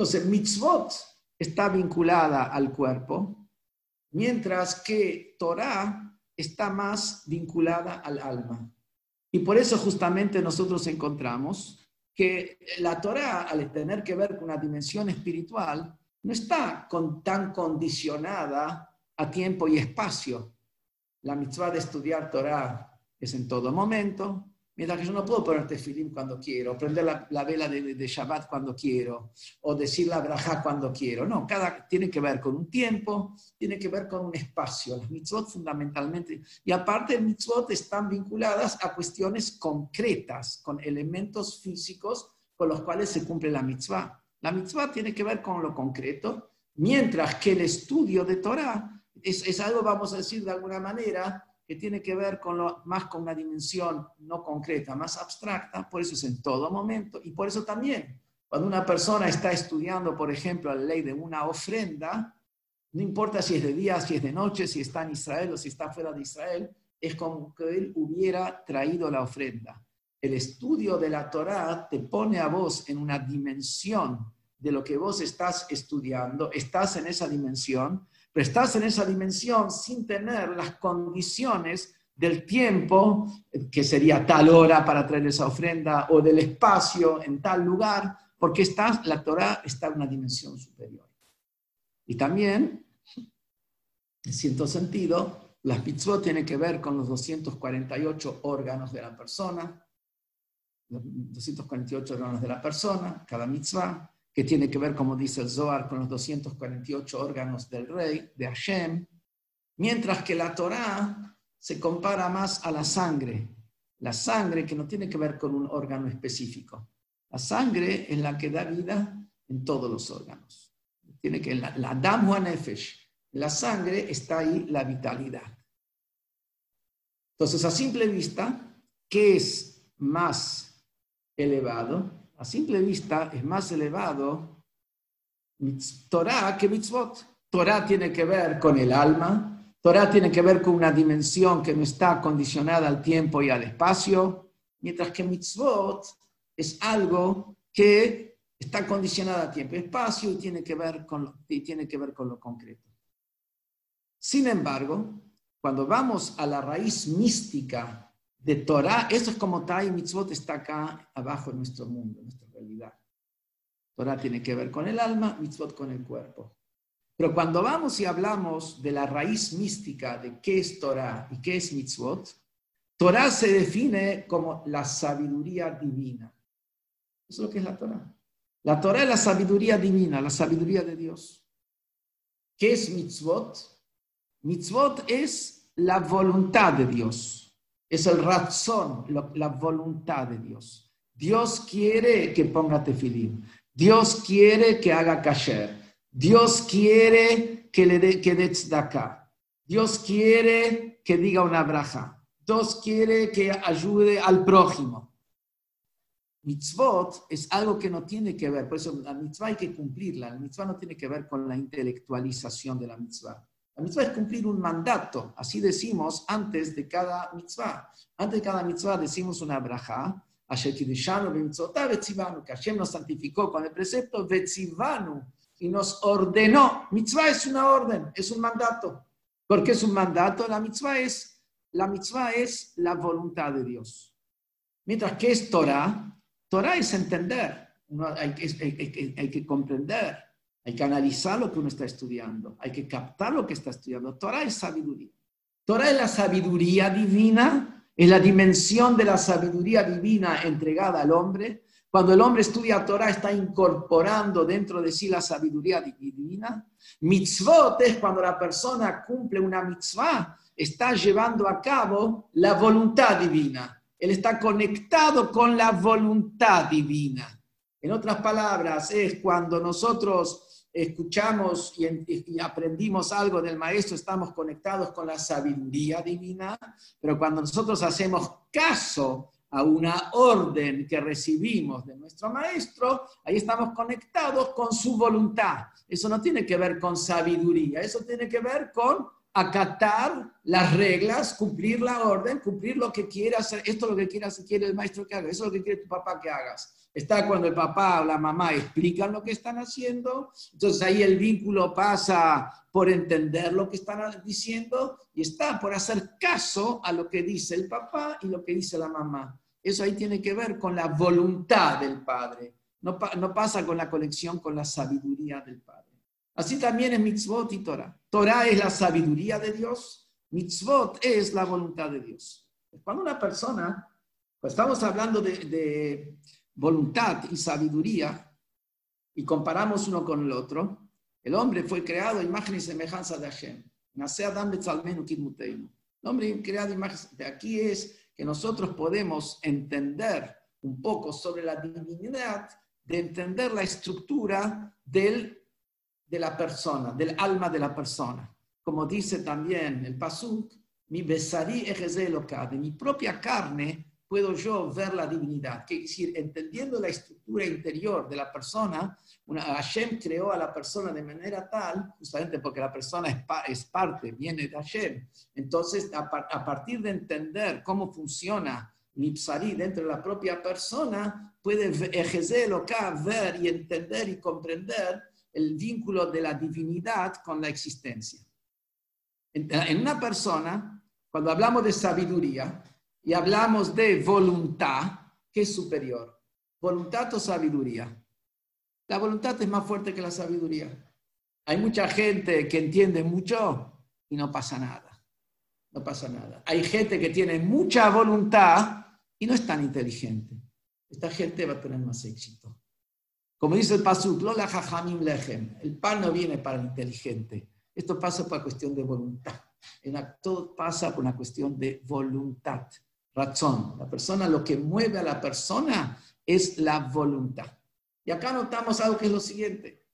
Entonces, mitzvot está vinculada al cuerpo, mientras que Torah está más vinculada al alma. Y por eso justamente nosotros encontramos que la Torah, al tener que ver con una dimensión espiritual, no está tan condicionada a tiempo y espacio. La mitzvah de estudiar Torah es en todo momento, mientras que yo no puedo ponerte film cuando quiero, prender la, vela de, Shabbat cuando quiero, o decir la braja cuando quiero. No, cada tiene que ver con un tiempo, tiene que ver con un espacio. Las mitzvot fundamentalmente, y aparte mitzvot están vinculadas a cuestiones concretas, con elementos físicos con los cuales se cumple la mitzvah. La mitzvah tiene que ver con lo concreto, mientras que el estudio de Torah es, es algo, vamos a decir de alguna manera, que tiene que ver con lo, más con una dimensión no concreta, más abstracta, por eso es en todo momento, y por eso también, cuando una persona está estudiando, por ejemplo, la ley de una ofrenda, no importa si es de día, si es de noche, si está en Israel o si está fuera de Israel, es como que él hubiera traído la ofrenda. El estudio de la Torá te pone a vos en una dimensión de lo que vos estás estudiando, estás en esa dimensión, pero estás en esa dimensión sin tener las condiciones del tiempo, que sería tal hora para traer esa ofrenda, o del espacio en tal lugar, porque estás, la Torah está en una dimensión superior. Y también, en cierto sentido, las mitzvot tienen que ver con los 248 órganos de la persona, los 248 órganos de la persona, cada mitzvah, que tiene que ver, como dice el Zohar, con los 248 órganos del rey, de Hashem, mientras que la Torah se compara más a la sangre, la sangre que no tiene que ver con un órgano específico. La sangre es la que da vida en todos los órganos tiene que la, la Dam la sangre está ahí la vitalidad. Entonces, a simple vista, ¿qué es más elevado? A simple vista es más elevado Torah que mitzvot. Torah tiene que ver con el alma, Torah tiene que ver con una dimensión que no está condicionada al tiempo y al espacio, mientras que mitzvot es algo que está condicionada a tiempo y espacio y tiene que ver con lo, tiene que ver con lo concreto. Sin embargo, cuando vamos a la raíz mística de Torah, eso es como Tai Mitzvot está acá abajo en nuestro mundo, en nuestra realidad. Torah tiene que ver con el alma, Mitzvot con el cuerpo. Pero cuando vamos y hablamos de la raíz mística de qué es Torah y qué es Mitzvot, Torah se define como la sabiduría divina. Eso es lo que es la Torah. La Torah es la sabiduría divina, la sabiduría de Dios. ¿Qué es mitzvot? Mitzvot es la voluntad de Dios, es el razón, la voluntad de Dios. Dios quiere que ponga tefilín, Dios quiere que haga kasher, Dios quiere que le dé que dé Dios quiere que diga una braja, Dios quiere que ayude al prójimo. Mitzvot es algo que no tiene que ver, por eso la mitzvah hay que cumplirla. La mitzvah no tiene que ver con la intelectualización de la mitzvah. La mitzvah es cumplir un mandato, así decimos antes de cada mitzvah. Antes de cada mitzvah decimos una braja, que Hashem nos santificó con el precepto Vetzivanu y nos ordenó. Mitzvah es una orden, es un mandato. ¿Por qué es un mandato? La mitzvah es la, mitzvah es la voluntad de Dios. Mientras que es Torah, Torah es entender, hay, que, hay, que comprender, hay que analizar lo que uno está estudiando, hay que captar lo que está estudiando. Torah es sabiduría. Torah es la sabiduría divina, es la dimensión de la sabiduría divina entregada al hombre. Cuando el hombre estudia Torah está incorporando dentro de sí la sabiduría divina. Mitzvot es cuando la persona cumple una mitzvah, está llevando a cabo la voluntad divina. Él está conectado con la voluntad divina. En otras palabras, es cuando nosotros escuchamos y, aprendimos algo del maestro, estamos conectados con la sabiduría divina, pero cuando nosotros hacemos caso a una orden que recibimos de nuestro maestro, ahí estamos conectados con su voluntad. Eso no tiene que ver con sabiduría, eso tiene que ver con acatar las reglas, cumplir la orden, cumplir lo que quiere hacer. Esto es lo que quiere, quiere el maestro que haga, eso es lo que quiere tu papá que hagas. Está cuando el papá o la mamá explican lo que están haciendo, entonces ahí el vínculo pasa por entender lo que están diciendo y está por hacer caso a lo que dice el papá y lo que dice la mamá. Eso ahí tiene que ver con la voluntad del padre, no, pasa con la conexión con la sabiduría del padre. Así también es mitzvot y Torah. Torah es la sabiduría de Dios, mitzvot es la voluntad de Dios. Cuando una persona, pues estamos hablando de, voluntad y sabiduría, y comparamos uno con el otro, el hombre fue creado a imagen y semejanza de Hashem. El hombre creado imagen de aquí es que nosotros podemos entender un poco sobre la divinidad, de entender la estructura del de la persona, del alma de la persona. Como dice también el Pasuk, mi besarí de mi propia carne puedo yo ver la divinidad. Que decir, entendiendo la estructura interior de la persona, una, Hashem creó a la persona de manera tal, justamente porque la persona es, es parte, viene de Hashem. Entonces, a, a, partir de entender cómo funciona mi psarí dentro de la propia persona, puede ejercer ver y entender y comprender el vínculo de la divinidad con la existencia. En una persona, cuando hablamos de sabiduría, y hablamos de voluntad, ¿qué es superior? ¿Voluntad o sabiduría? La voluntad es más fuerte que la sabiduría. Hay mucha gente que entiende mucho y no pasa nada. No pasa nada. Hay gente que tiene mucha voluntad y no es tan inteligente. Esta gente va a tener más éxito. Como dice el Pasuk, Lola lechem. El pan no viene para el inteligente. Esto pasa por cuestión de voluntad. todo pasa por una cuestión de voluntad razón. La persona, lo que mueve a la persona es la voluntad. Y acá notamos algo que es lo siguiente.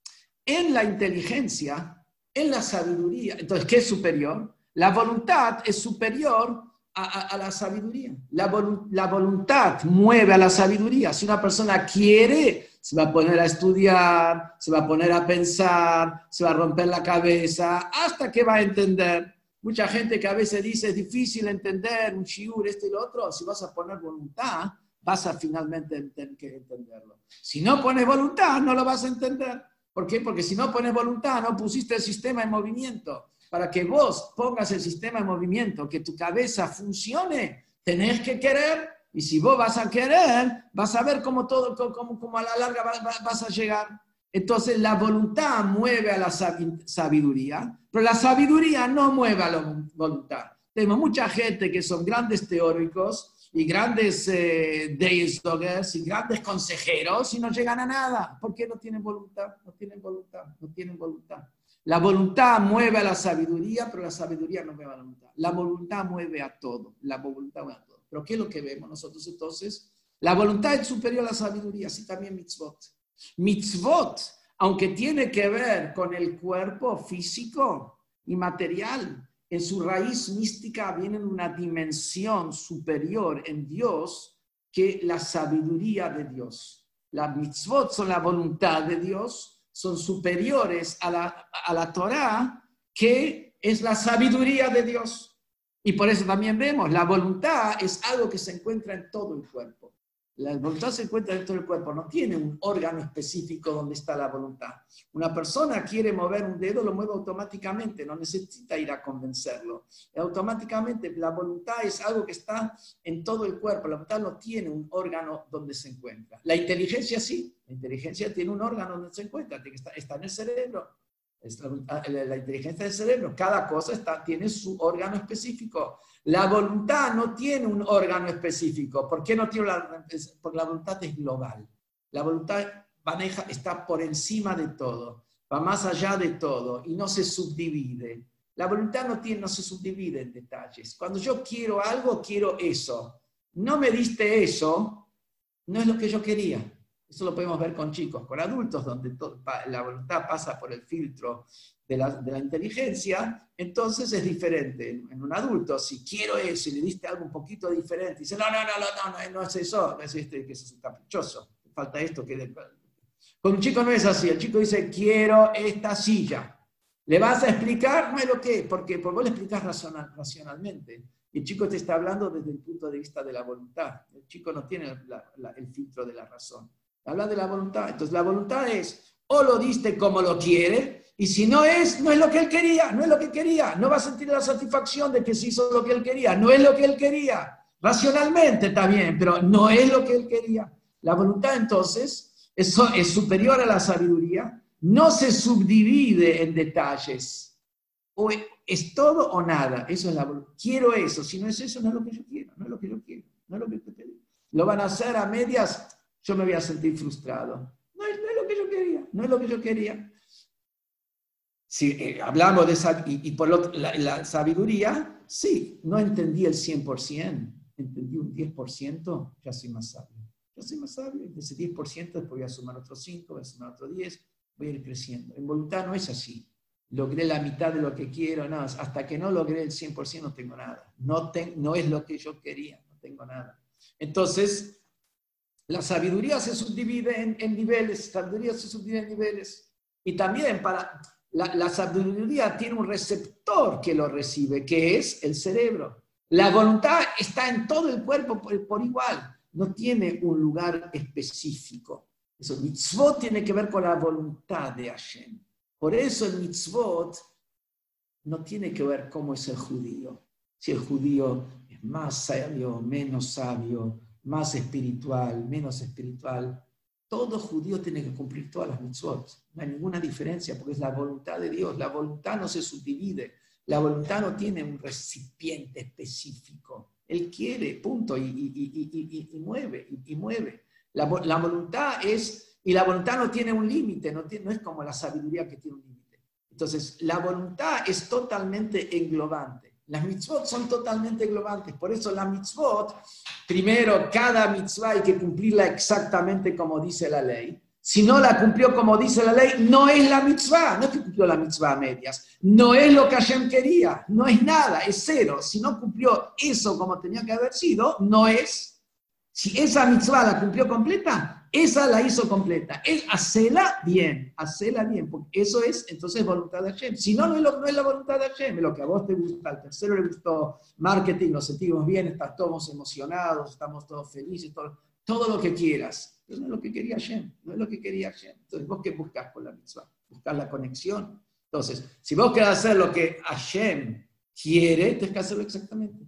En la inteligencia, en la sabiduría, entonces, ¿qué es superior? La voluntad es superior a, la sabiduría. La, la, voluntad mueve a la sabiduría. Si una persona quiere, se va a poner a estudiar, se va a poner a pensar, se va a romper la cabeza, hasta que va a entender. Mucha gente que a veces dice es difícil entender un shiur, esto y lo otro, si vas a poner voluntad, vas a finalmente entenderlo. Si no pones voluntad, no lo vas a entender. ¿Por qué? Porque si no pones voluntad, no pusiste el sistema en movimiento. Para que vos pongas el sistema en movimiento, que tu cabeza funcione, tenés que querer. Y si vos vas a querer, vas a ver cómo todo, cómo, cómo a la larga vas a llegar. Entonces la voluntad mueve a la sabiduría, pero la sabiduría no mueve a la voluntad. Tenemos mucha gente que son grandes teóricos y grandes eh, y grandes consejeros y no llegan a nada. ¿Por qué no tienen voluntad? No tienen voluntad, no tienen voluntad. La voluntad mueve a la sabiduría, pero la sabiduría no mueve a la voluntad. La voluntad mueve a todo, la voluntad mueve a todo. Pero ¿qué es lo que vemos nosotros entonces? La voluntad es superior a la sabiduría, así también mitzvot. Mitzvot, aunque tiene que ver con el cuerpo físico y material, en su raíz mística viene en una dimensión superior en Dios que la sabiduría de Dios. Las mitzvot son la voluntad de Dios, son superiores a la, a la Torah, que es la sabiduría de Dios. Y por eso también vemos, la voluntad es algo que se encuentra en todo el cuerpo. La voluntad se encuentra dentro del cuerpo, no tiene un órgano específico donde está la voluntad. Una persona quiere mover un dedo, lo mueve automáticamente, no necesita ir a convencerlo. Automáticamente la voluntad es algo que está en todo el cuerpo, la voluntad no tiene un órgano donde se encuentra. La inteligencia sí, la inteligencia tiene un órgano donde se encuentra, está en el cerebro. La, inteligencia del cerebro, cada cosa tiene su órgano específico. La voluntad no tiene un órgano específico. ¿Por qué no tiene la, Porque la voluntad es global. La voluntad maneja, está por encima de todo, va más allá de todo y no se subdivide. La voluntad no, tiene, no se subdivide en detalles. Cuando yo quiero algo, quiero eso. No me diste eso, no es lo que yo quería. Eso lo podemos ver con chicos, con adultos, donde la voluntad pasa por el filtro de la, inteligencia, entonces es diferente. En, un adulto, si quiero eso y le diste algo un poquito diferente, dice, no, no, no, no, no, no, es eso, es este, que es caprichoso, falta esto. que Con un chico no es así, el chico dice, quiero esta silla. ¿Le vas a explicar? No es lo que, porque, porque vos le explicas racionalmente. Y el chico te está hablando desde el punto de vista de la voluntad. El chico no tiene el filtro de la razón. Habla de la voluntad. Entonces la voluntad es, o lo diste como lo quiere, y si no es, no es lo que él quería, no es lo que quería. No va a sentir la satisfacción de que se hizo lo que él quería, no es lo que él quería. Racionalmente está bien, pero no es lo que él quería. La voluntad entonces es, es superior a la sabiduría, no se subdivide en detalles. O es todo o nada. Eso es la voluntad. Quiero eso. Si no es eso, no es lo que yo quiero. No es lo que yo quiero. No es lo que yo quiero. Lo van a hacer a medias yo me voy a sentir frustrado. No es, lo que yo quería, no es lo que yo quería. Si eh, hablamos de esa, y, por lo, la, sabiduría, sí, no entendí el 100%, entendí un 10%, ya soy más sabio. Ya soy más sabio, de ese 10% después voy a sumar otros 5, voy a sumar otros 10, voy a ir creciendo. En voluntad no es así. logré la mitad de lo que quiero, no, hasta que no logré el 100% no tengo nada, no, no es lo que yo quería, no tengo nada. Entonces, la sabiduría se subdivide en, niveles, sabiduría se subdivide en niveles. Y también para, la, sabiduría tiene un receptor que lo recibe, que es el cerebro. La voluntad está en todo el cuerpo por, igual, no tiene un lugar específico. Eso, mitzvot tiene que ver con la voluntad de Hashem. Por eso el mitzvot no tiene que ver cómo es el judío. Si el judío es más sabio, menos sabio, más espiritual, menos espiritual. Todo judío tiene que cumplir todas las mitzvot. No hay ninguna diferencia porque es la voluntad de Dios. La voluntad no se subdivide. La voluntad no tiene un recipiente específico. Él quiere, punto, y, mueve, y, mueve. La, voluntad es, y la voluntad no tiene un límite, no, no es como la sabiduría que tiene un límite. Entonces, la voluntad es totalmente englobante. Las mitzvot son totalmente englobantes. Por eso la mitzvot, primero, cada mitzvah hay que cumplirla exactamente como dice la ley. Si no la cumplió como dice la ley, no es la mitzvah. No es que cumplió la mitzvah a medias. No es lo que Hashem quería. No es nada, es cero. Si no cumplió eso como tenía que haber sido, no es. Si esa mitzvah la cumplió completa, esa la hizo completa. Es hacela bien, hacela bien, porque eso es entonces voluntad de Hashem. Si no, no es, la voluntad de Hashem, es lo que a vos te gusta, al tercero le gustó marketing, nos sentimos bien, estamos todos emocionados, estamos todos felices, todo, lo que quieras. Pero no es lo que quería Hashem, no es lo que quería Hashem. Entonces, ¿vos qué buscas con la mitzvah? Buscar la conexión. Entonces, si vos querés hacer lo que Hashem quiere, tienes que hacerlo exactamente.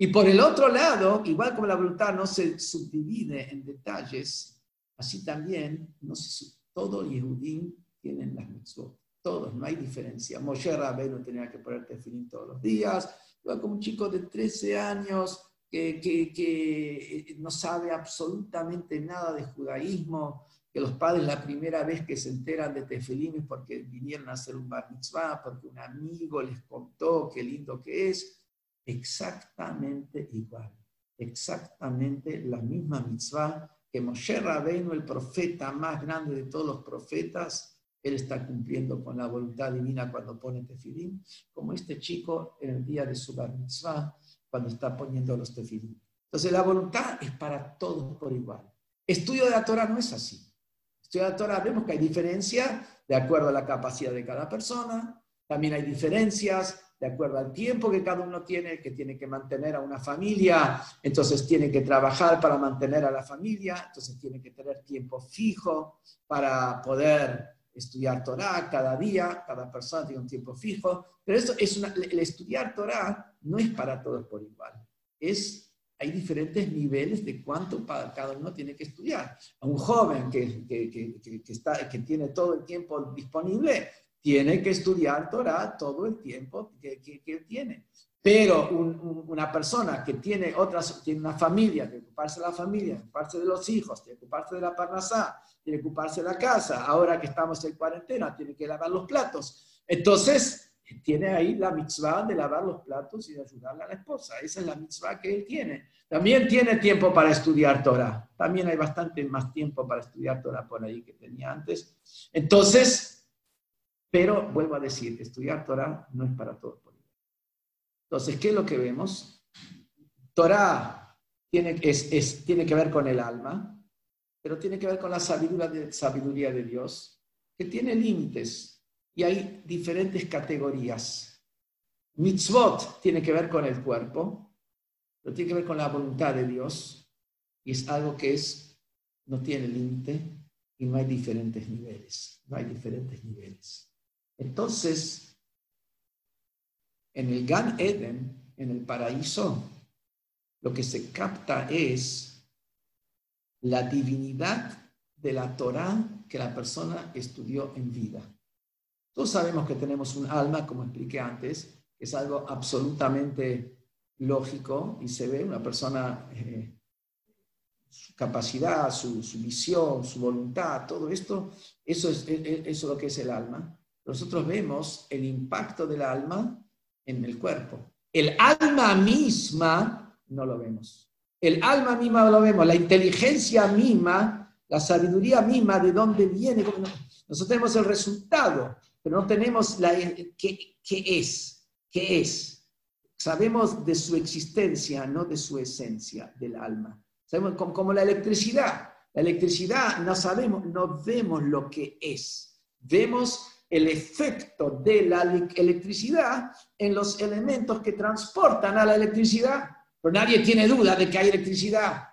Y por el otro lado, igual como la voluntad no se subdivide en detalles, Así también, no sé, todo Yehudim tienen las mitzvot, todos, no hay diferencia. Moshe Rabbeinu tenía que poner tefilín todos los días, yo como un chico de 13 años que, que, no sabe absolutamente nada de judaísmo, que los padres la primera vez que se enteran de tefilín es porque vinieron a hacer un bar mitzvah, porque un amigo les contó qué lindo que es, exactamente igual, exactamente la misma mitzvah que Moshe Rabbeinu, el profeta más grande de todos los profetas, él está cumpliendo con la voluntad divina cuando pone tefilim, como este chico en el día de su bar mitzvah, cuando está poniendo los tefilim. Entonces la voluntad es para todos por igual. Estudio de la Torah no es así. Estudio de la Torah vemos que hay diferencia de acuerdo a la capacidad de cada persona, también hay diferencias de acuerdo al tiempo que cada uno tiene, que tiene que mantener a una familia, entonces tiene que trabajar para mantener a la familia, entonces tiene que tener tiempo fijo para poder estudiar Torah cada día, cada persona tiene un tiempo fijo, pero eso es el estudiar Torah no es para todos por igual, es, hay diferentes niveles de cuánto cada uno tiene que estudiar. A un joven que, que, que, está, que tiene todo el tiempo disponible, tiene que estudiar Torah todo el tiempo que, que, tiene. Pero una persona que tiene, otras, tiene una familia, que ocuparse de la familia, ocuparse de los hijos, que ocuparse de la parnasá, tiene que ocuparse de la casa, ahora que estamos en cuarentena, tiene que lavar los platos. Entonces, tiene ahí la mitzvah de lavar los platos y de ayudarle a la esposa. Esa es la mitzvah que él tiene. También tiene tiempo para estudiar Torah. También hay bastante más tiempo para estudiar Torah por ahí que tenía antes. Entonces, pero vuelvo a decir, estudiar Torah no es para todos. Entonces, ¿qué es lo que vemos? Torah tiene, es, tiene que ver con el alma, pero tiene que ver con la sabiduría de, sabiduría de Dios, que tiene límites y hay diferentes categorías. Mitzvot tiene que ver con el cuerpo, pero tiene que ver con la voluntad de Dios y es algo que es, no tiene límite y no hay diferentes niveles. No hay diferentes niveles. Entonces, en el Gan Eden, en el paraíso, lo que se capta es la divinidad de la Torah que la persona estudió en vida. Todos sabemos que tenemos un alma, como expliqué antes, que es algo absolutamente lógico y se ve una persona, eh, su capacidad, su, visión, su voluntad, todo esto, eso es, eso es lo que es el alma nosotros vemos el impacto del alma en el cuerpo. El alma misma no lo vemos. El alma misma no lo vemos, la inteligencia misma, la sabiduría misma, de dónde viene. Nosotros tenemos el resultado, pero no tenemos la, qué, qué es, qué es. Sabemos de su existencia, no de su esencia del alma. Sabemos como, como la electricidad. La electricidad no sabemos, no vemos lo que es. Vemos el efecto de la electricidad en los elementos que transportan a la electricidad. Pero nadie tiene duda de que hay electricidad,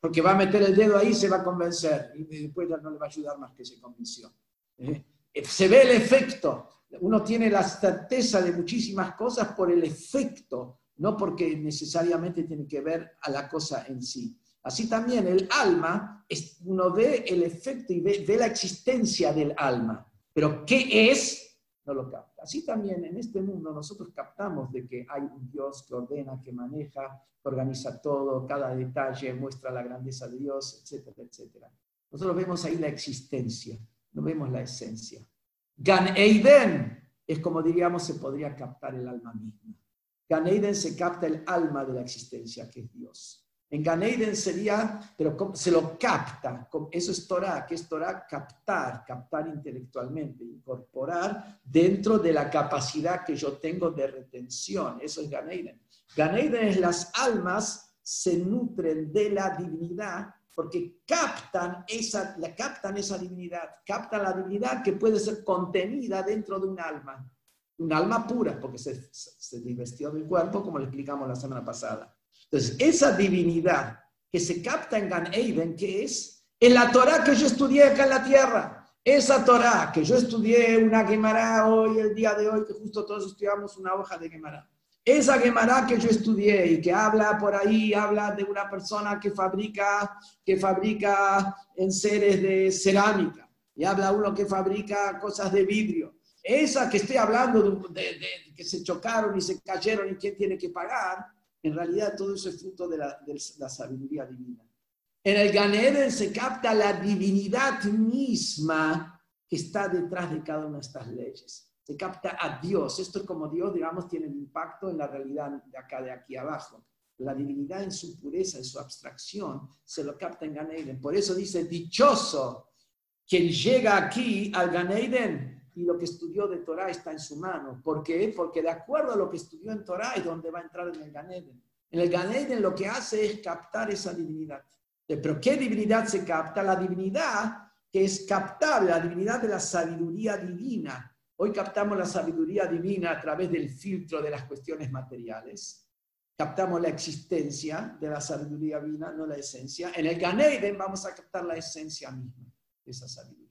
porque va a meter el dedo ahí y se va a convencer, y después ya no le va a ayudar más que se convenció. ¿Eh? Se ve el efecto. Uno tiene la certeza de muchísimas cosas por el efecto, no porque necesariamente tiene que ver a la cosa en sí. Así también el alma, uno ve el efecto y ve, ve la existencia del alma, pero ¿qué es? No lo capta. Así también en este mundo nosotros captamos de que hay un Dios que ordena, que maneja, que organiza todo, cada detalle muestra la grandeza de Dios, etcétera, etcétera. Nosotros vemos ahí la existencia, no vemos la esencia. Gan Eiden es como diríamos se podría captar el alma misma. Gan Eiden se capta el alma de la existencia, que es Dios. En Ganeiden sería, pero se lo capta. Eso es Torah. ¿Qué es Torah? Captar, captar intelectualmente, incorporar dentro de la capacidad que yo tengo de retención. Eso es Ganeiden. Ganeiden es las almas se nutren de la divinidad porque captan esa, captan esa divinidad, captan la divinidad que puede ser contenida dentro de un alma, un alma pura, porque se, se divestió del cuerpo, como le explicamos la semana pasada. Entonces, esa divinidad que se capta en Gan Eden, ¿qué es? En la Torah que yo estudié acá en la tierra. Esa Torah que yo estudié una Gemara hoy, el día de hoy, que justo todos estudiamos una hoja de Gemara. Esa Gemara que yo estudié y que habla por ahí, habla de una persona que fabrica, que fabrica enseres de cerámica. Y habla uno que fabrica cosas de vidrio. Esa que estoy hablando de, de que se chocaron y se cayeron y quién tiene que pagar, en realidad todo eso es fruto de la, sabiduría divina. En el Ganeden se capta la divinidad misma que está detrás de cada una de estas leyes. Se capta a Dios. Esto es como Dios, digamos, tiene un impacto en la realidad de acá, de aquí abajo. La divinidad en su pureza, en su abstracción, se lo capta en Ganeden. Por eso dice, dichoso quien llega aquí al Ganeden y lo que estudió de Torah está en su mano. ¿Por qué? Porque de acuerdo a lo que estudió en Torah es donde va a entrar en el Ganeden. En el Ganeden lo que hace es captar esa divinidad. ¿Pero qué divinidad se capta? La divinidad que es captable, la divinidad de la sabiduría divina. Hoy captamos la sabiduría divina a través del filtro de las cuestiones materiales. Captamos la existencia de la sabiduría divina, no la esencia. En el Ganeden vamos a captar la esencia misma de esa sabiduría.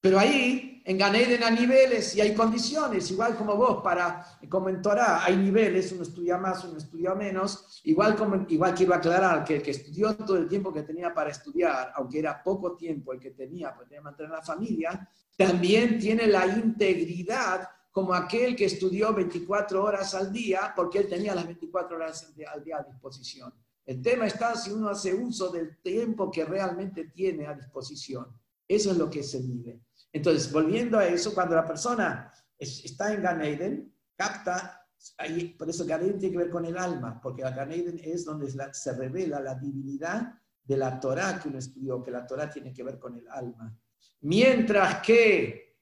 Pero ahí, en Ganeden hay niveles y hay condiciones, igual como vos, para, como en Torah, hay niveles, uno estudia más, uno estudia menos, igual, como, igual quiero aclarar que el que estudió todo el tiempo que tenía para estudiar, aunque era poco tiempo el que tenía, pues tenía que mantener la familia, también tiene la integridad como aquel que estudió 24 horas al día, porque él tenía las 24 horas al día a disposición. El tema está si uno hace uso del tiempo que realmente tiene a disposición. Eso es lo que se mide. Entonces, volviendo a eso, cuando la persona está en Gan Eden, capta, ahí, por eso Gan Eden tiene que ver con el alma, porque Gan Eden es donde se revela la divinidad de la Torah que uno estudió, que la Torah tiene que ver con el alma. Mientras que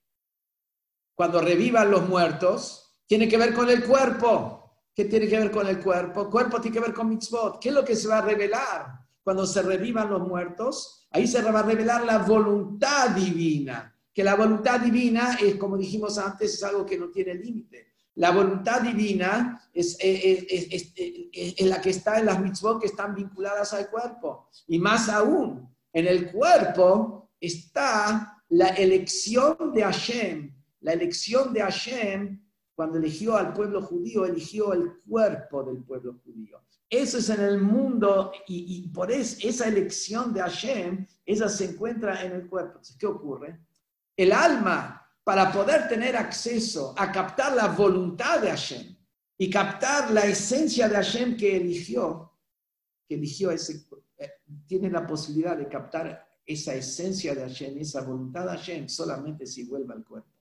cuando revivan los muertos, tiene que ver con el cuerpo. ¿Qué tiene que ver con el cuerpo? Cuerpo tiene que ver con mitzvot. ¿Qué es lo que se va a revelar cuando se revivan los muertos? Ahí se va a revelar la voluntad divina que la voluntad divina es, como dijimos antes, es algo que no tiene límite. La voluntad divina es, es, la que está en las mitzvot que están vinculadas al cuerpo. Y más aún, en el cuerpo está la elección de Hashem. La elección de Hashem, cuando eligió al pueblo judío, eligió el cuerpo del pueblo judío. Eso es en el mundo y, por esa elección de Hashem, esa se encuentra en el cuerpo. ¿qué ocurre? El alma para poder tener acceso a captar la voluntad de Hashem y captar la esencia de Hashem que eligió, que eligió ese, eh, tiene la posibilidad de captar esa esencia de Hashem, esa voluntad de Hashem, solamente si vuelve al cuerpo.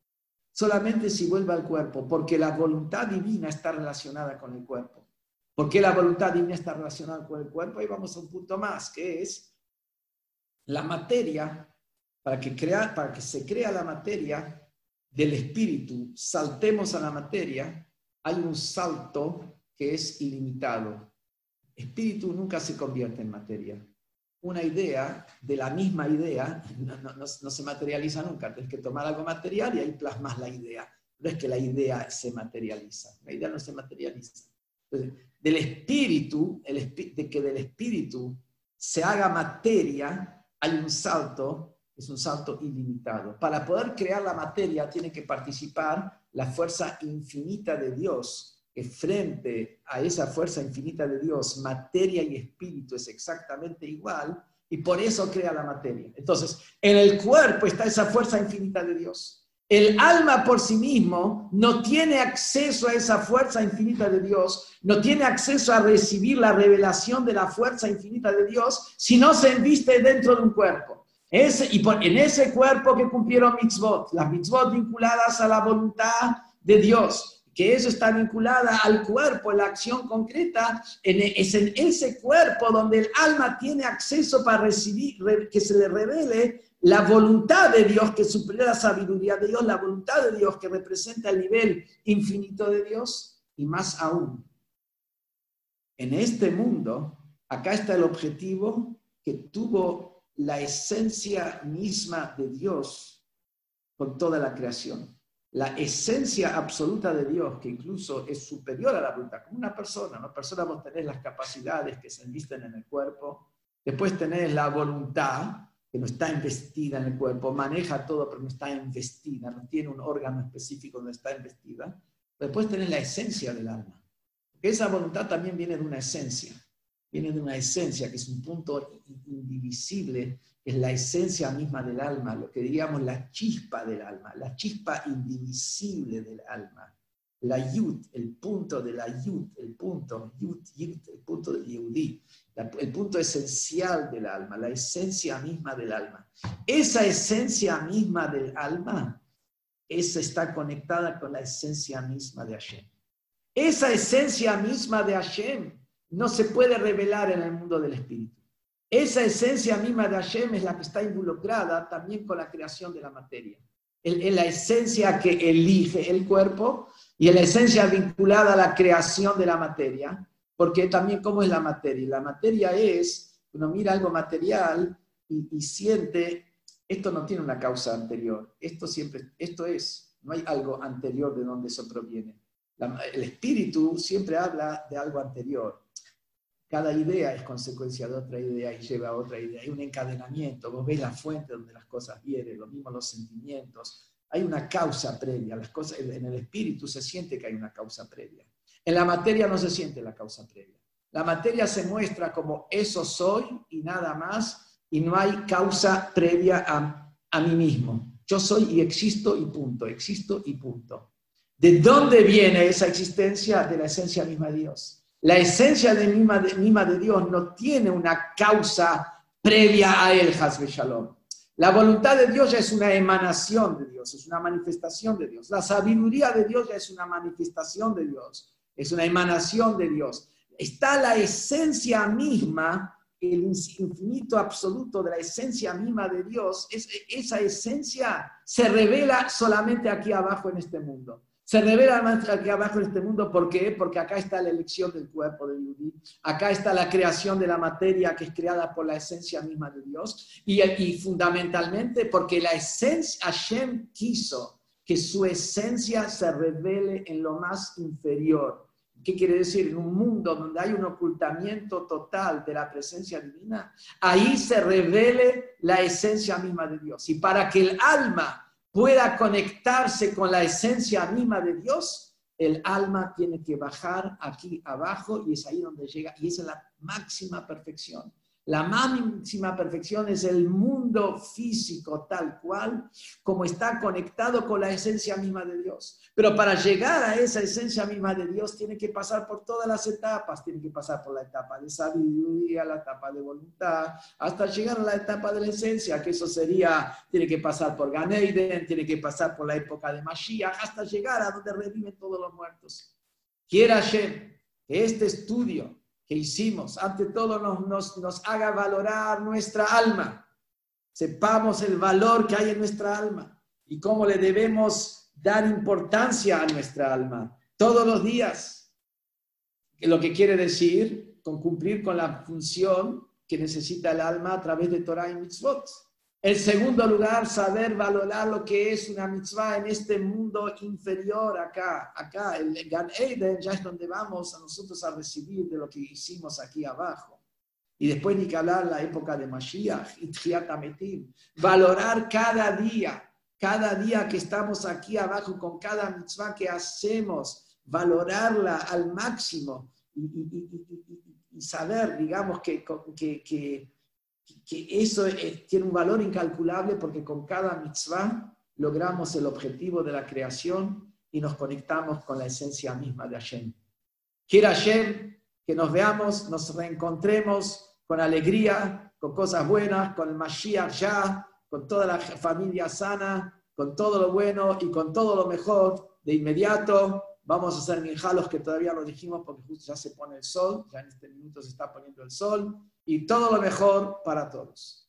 Solamente si vuelve al cuerpo, porque la voluntad divina está relacionada con el cuerpo. ¿Por qué la voluntad divina está relacionada con el cuerpo? Y vamos a un punto más, que es la materia para que, crea, para que se crea la materia, del espíritu saltemos a la materia, hay un salto que es ilimitado. Espíritu nunca se convierte en materia. Una idea de la misma idea no, se materializa nunca. Tienes que tomar algo material y ahí plasmas la idea. No es que la idea se materializa. La idea no se materializa. del espíritu, de que del espíritu se haga materia, hay un salto es un salto ilimitado. Para poder crear la materia tiene que participar la fuerza infinita de Dios, que frente a esa fuerza infinita de Dios, materia y espíritu es exactamente igual, y por eso crea la materia. Entonces, en el cuerpo está esa fuerza infinita de Dios. El alma por sí mismo no tiene acceso a esa fuerza infinita de Dios, no tiene acceso a recibir la revelación de la fuerza infinita de Dios si no se enviste dentro de un cuerpo. Ese, y en ese cuerpo que cumplieron mitzvot, las mitzvot vinculadas a la voluntad de Dios, que eso está vinculada al cuerpo, la acción concreta, es en ese cuerpo donde el alma tiene acceso para recibir, que se le revele la voluntad de Dios que supera la sabiduría de Dios, la voluntad de Dios que representa el nivel infinito de Dios, y más aún, en este mundo, acá está el objetivo que tuvo la esencia misma de Dios con toda la creación. La esencia absoluta de Dios, que incluso es superior a la voluntad, como una persona. Una persona vos tenés las capacidades que se envisten en el cuerpo, después tenés la voluntad, que no está investida en el cuerpo, maneja todo, pero no está investida, no tiene un órgano específico donde está investida. Después tenés la esencia del alma. Porque esa voluntad también viene de una esencia viene de una esencia que es un punto indivisible, es la esencia misma del alma, lo que diríamos la chispa del alma, la chispa indivisible del alma. La yud, el punto de la yud, el punto, yud, yud, el punto del yudí, el punto esencial del alma, la esencia misma del alma. Esa esencia misma del alma, esa está conectada con la esencia misma de Hashem. Esa esencia misma de Hashem no se puede revelar en el mundo del espíritu. Esa esencia misma de Hashem es la que está involucrada también con la creación de la materia. Es la esencia que elige el cuerpo y la esencia vinculada a la creación de la materia, porque también cómo es la materia. La materia es, uno mira algo material y, siente, esto no tiene una causa anterior, esto siempre, esto es, no hay algo anterior de donde eso proviene. el espíritu siempre habla de algo anterior cada idea es consecuencia de otra idea y lleva a otra idea. Hay un encadenamiento, vos ves la fuente donde las cosas vienen, lo mismo los sentimientos. Hay una causa previa, las cosas, en el espíritu se siente que hay una causa previa. En la materia no se siente la causa previa. La materia se muestra como eso soy y nada más, y no hay causa previa a, a mí mismo. Yo soy y existo y punto, existo y punto. ¿De dónde viene esa existencia? De la esencia misma de Dios. La esencia de misma, de Dios no tiene una causa previa a él, Hasbe Shalom. La voluntad de Dios ya es una emanación de Dios, es una manifestación de Dios. La sabiduría de Dios ya es una manifestación de Dios, es una emanación de Dios. Está la esencia misma, el infinito absoluto de la esencia misma de Dios. esa esencia se revela solamente aquí abajo en este mundo. Se revela más aquí abajo en este mundo, ¿por qué? Porque acá está la elección del cuerpo de Yudí, acá está la creación de la materia que es creada por la esencia misma de Dios, y, y fundamentalmente porque la esencia, Hashem quiso que su esencia se revele en lo más inferior. ¿Qué quiere decir? En un mundo donde hay un ocultamiento total de la presencia divina, ahí se revele la esencia misma de Dios. Y para que el alma pueda conectarse con la esencia misma de Dios, el alma tiene que bajar aquí abajo y es ahí donde llega, y esa es la máxima perfección. La máxima perfección es el mundo físico tal cual, como está conectado con la esencia misma de Dios. Pero para llegar a esa esencia misma de Dios tiene que pasar por todas las etapas. Tiene que pasar por la etapa de sabiduría, la etapa de voluntad, hasta llegar a la etapa de la esencia, que eso sería, tiene que pasar por Ganeiden, tiene que pasar por la época de Mashiach, hasta llegar a donde reviven todos los muertos. Quiera Hashem que este estudio que hicimos, ante todo nos, haga valorar nuestra alma. Sepamos el valor que hay en nuestra alma. y cómo le debemos dar importancia a nuestra alma todos los días. Lo que quiere decir con cumplir con la función que necesita el alma a través de Torah y mitzvot. En segundo lugar, saber valorar lo que es una mitzvah en este mundo inferior acá. Acá, el Gan Eden ya es donde vamos a nosotros a recibir de lo que hicimos aquí abajo. Y después ni que hablar la época de Mashiach y. Valorar cada día, cada día que estamos aquí abajo con cada mitzvah que hacemos, valorarla al máximo y, saber, digamos, que, que eso tiene un valor incalculable porque con cada mitzvah logramos el objetivo de la creación y nos conectamos con la esencia misma de Hashem. Quiera Hashem que nos veamos, nos reencontremos con alegría, con cosas buenas, con el Mashiach ya, con toda la familia sana, con todo lo bueno y con todo lo mejor de inmediato. Vamos a hacer minjalos que todavía lo dijimos porque justo ya se pone el sol, ya en este minuto se está poniendo el sol. Y todo lo mejor para todos.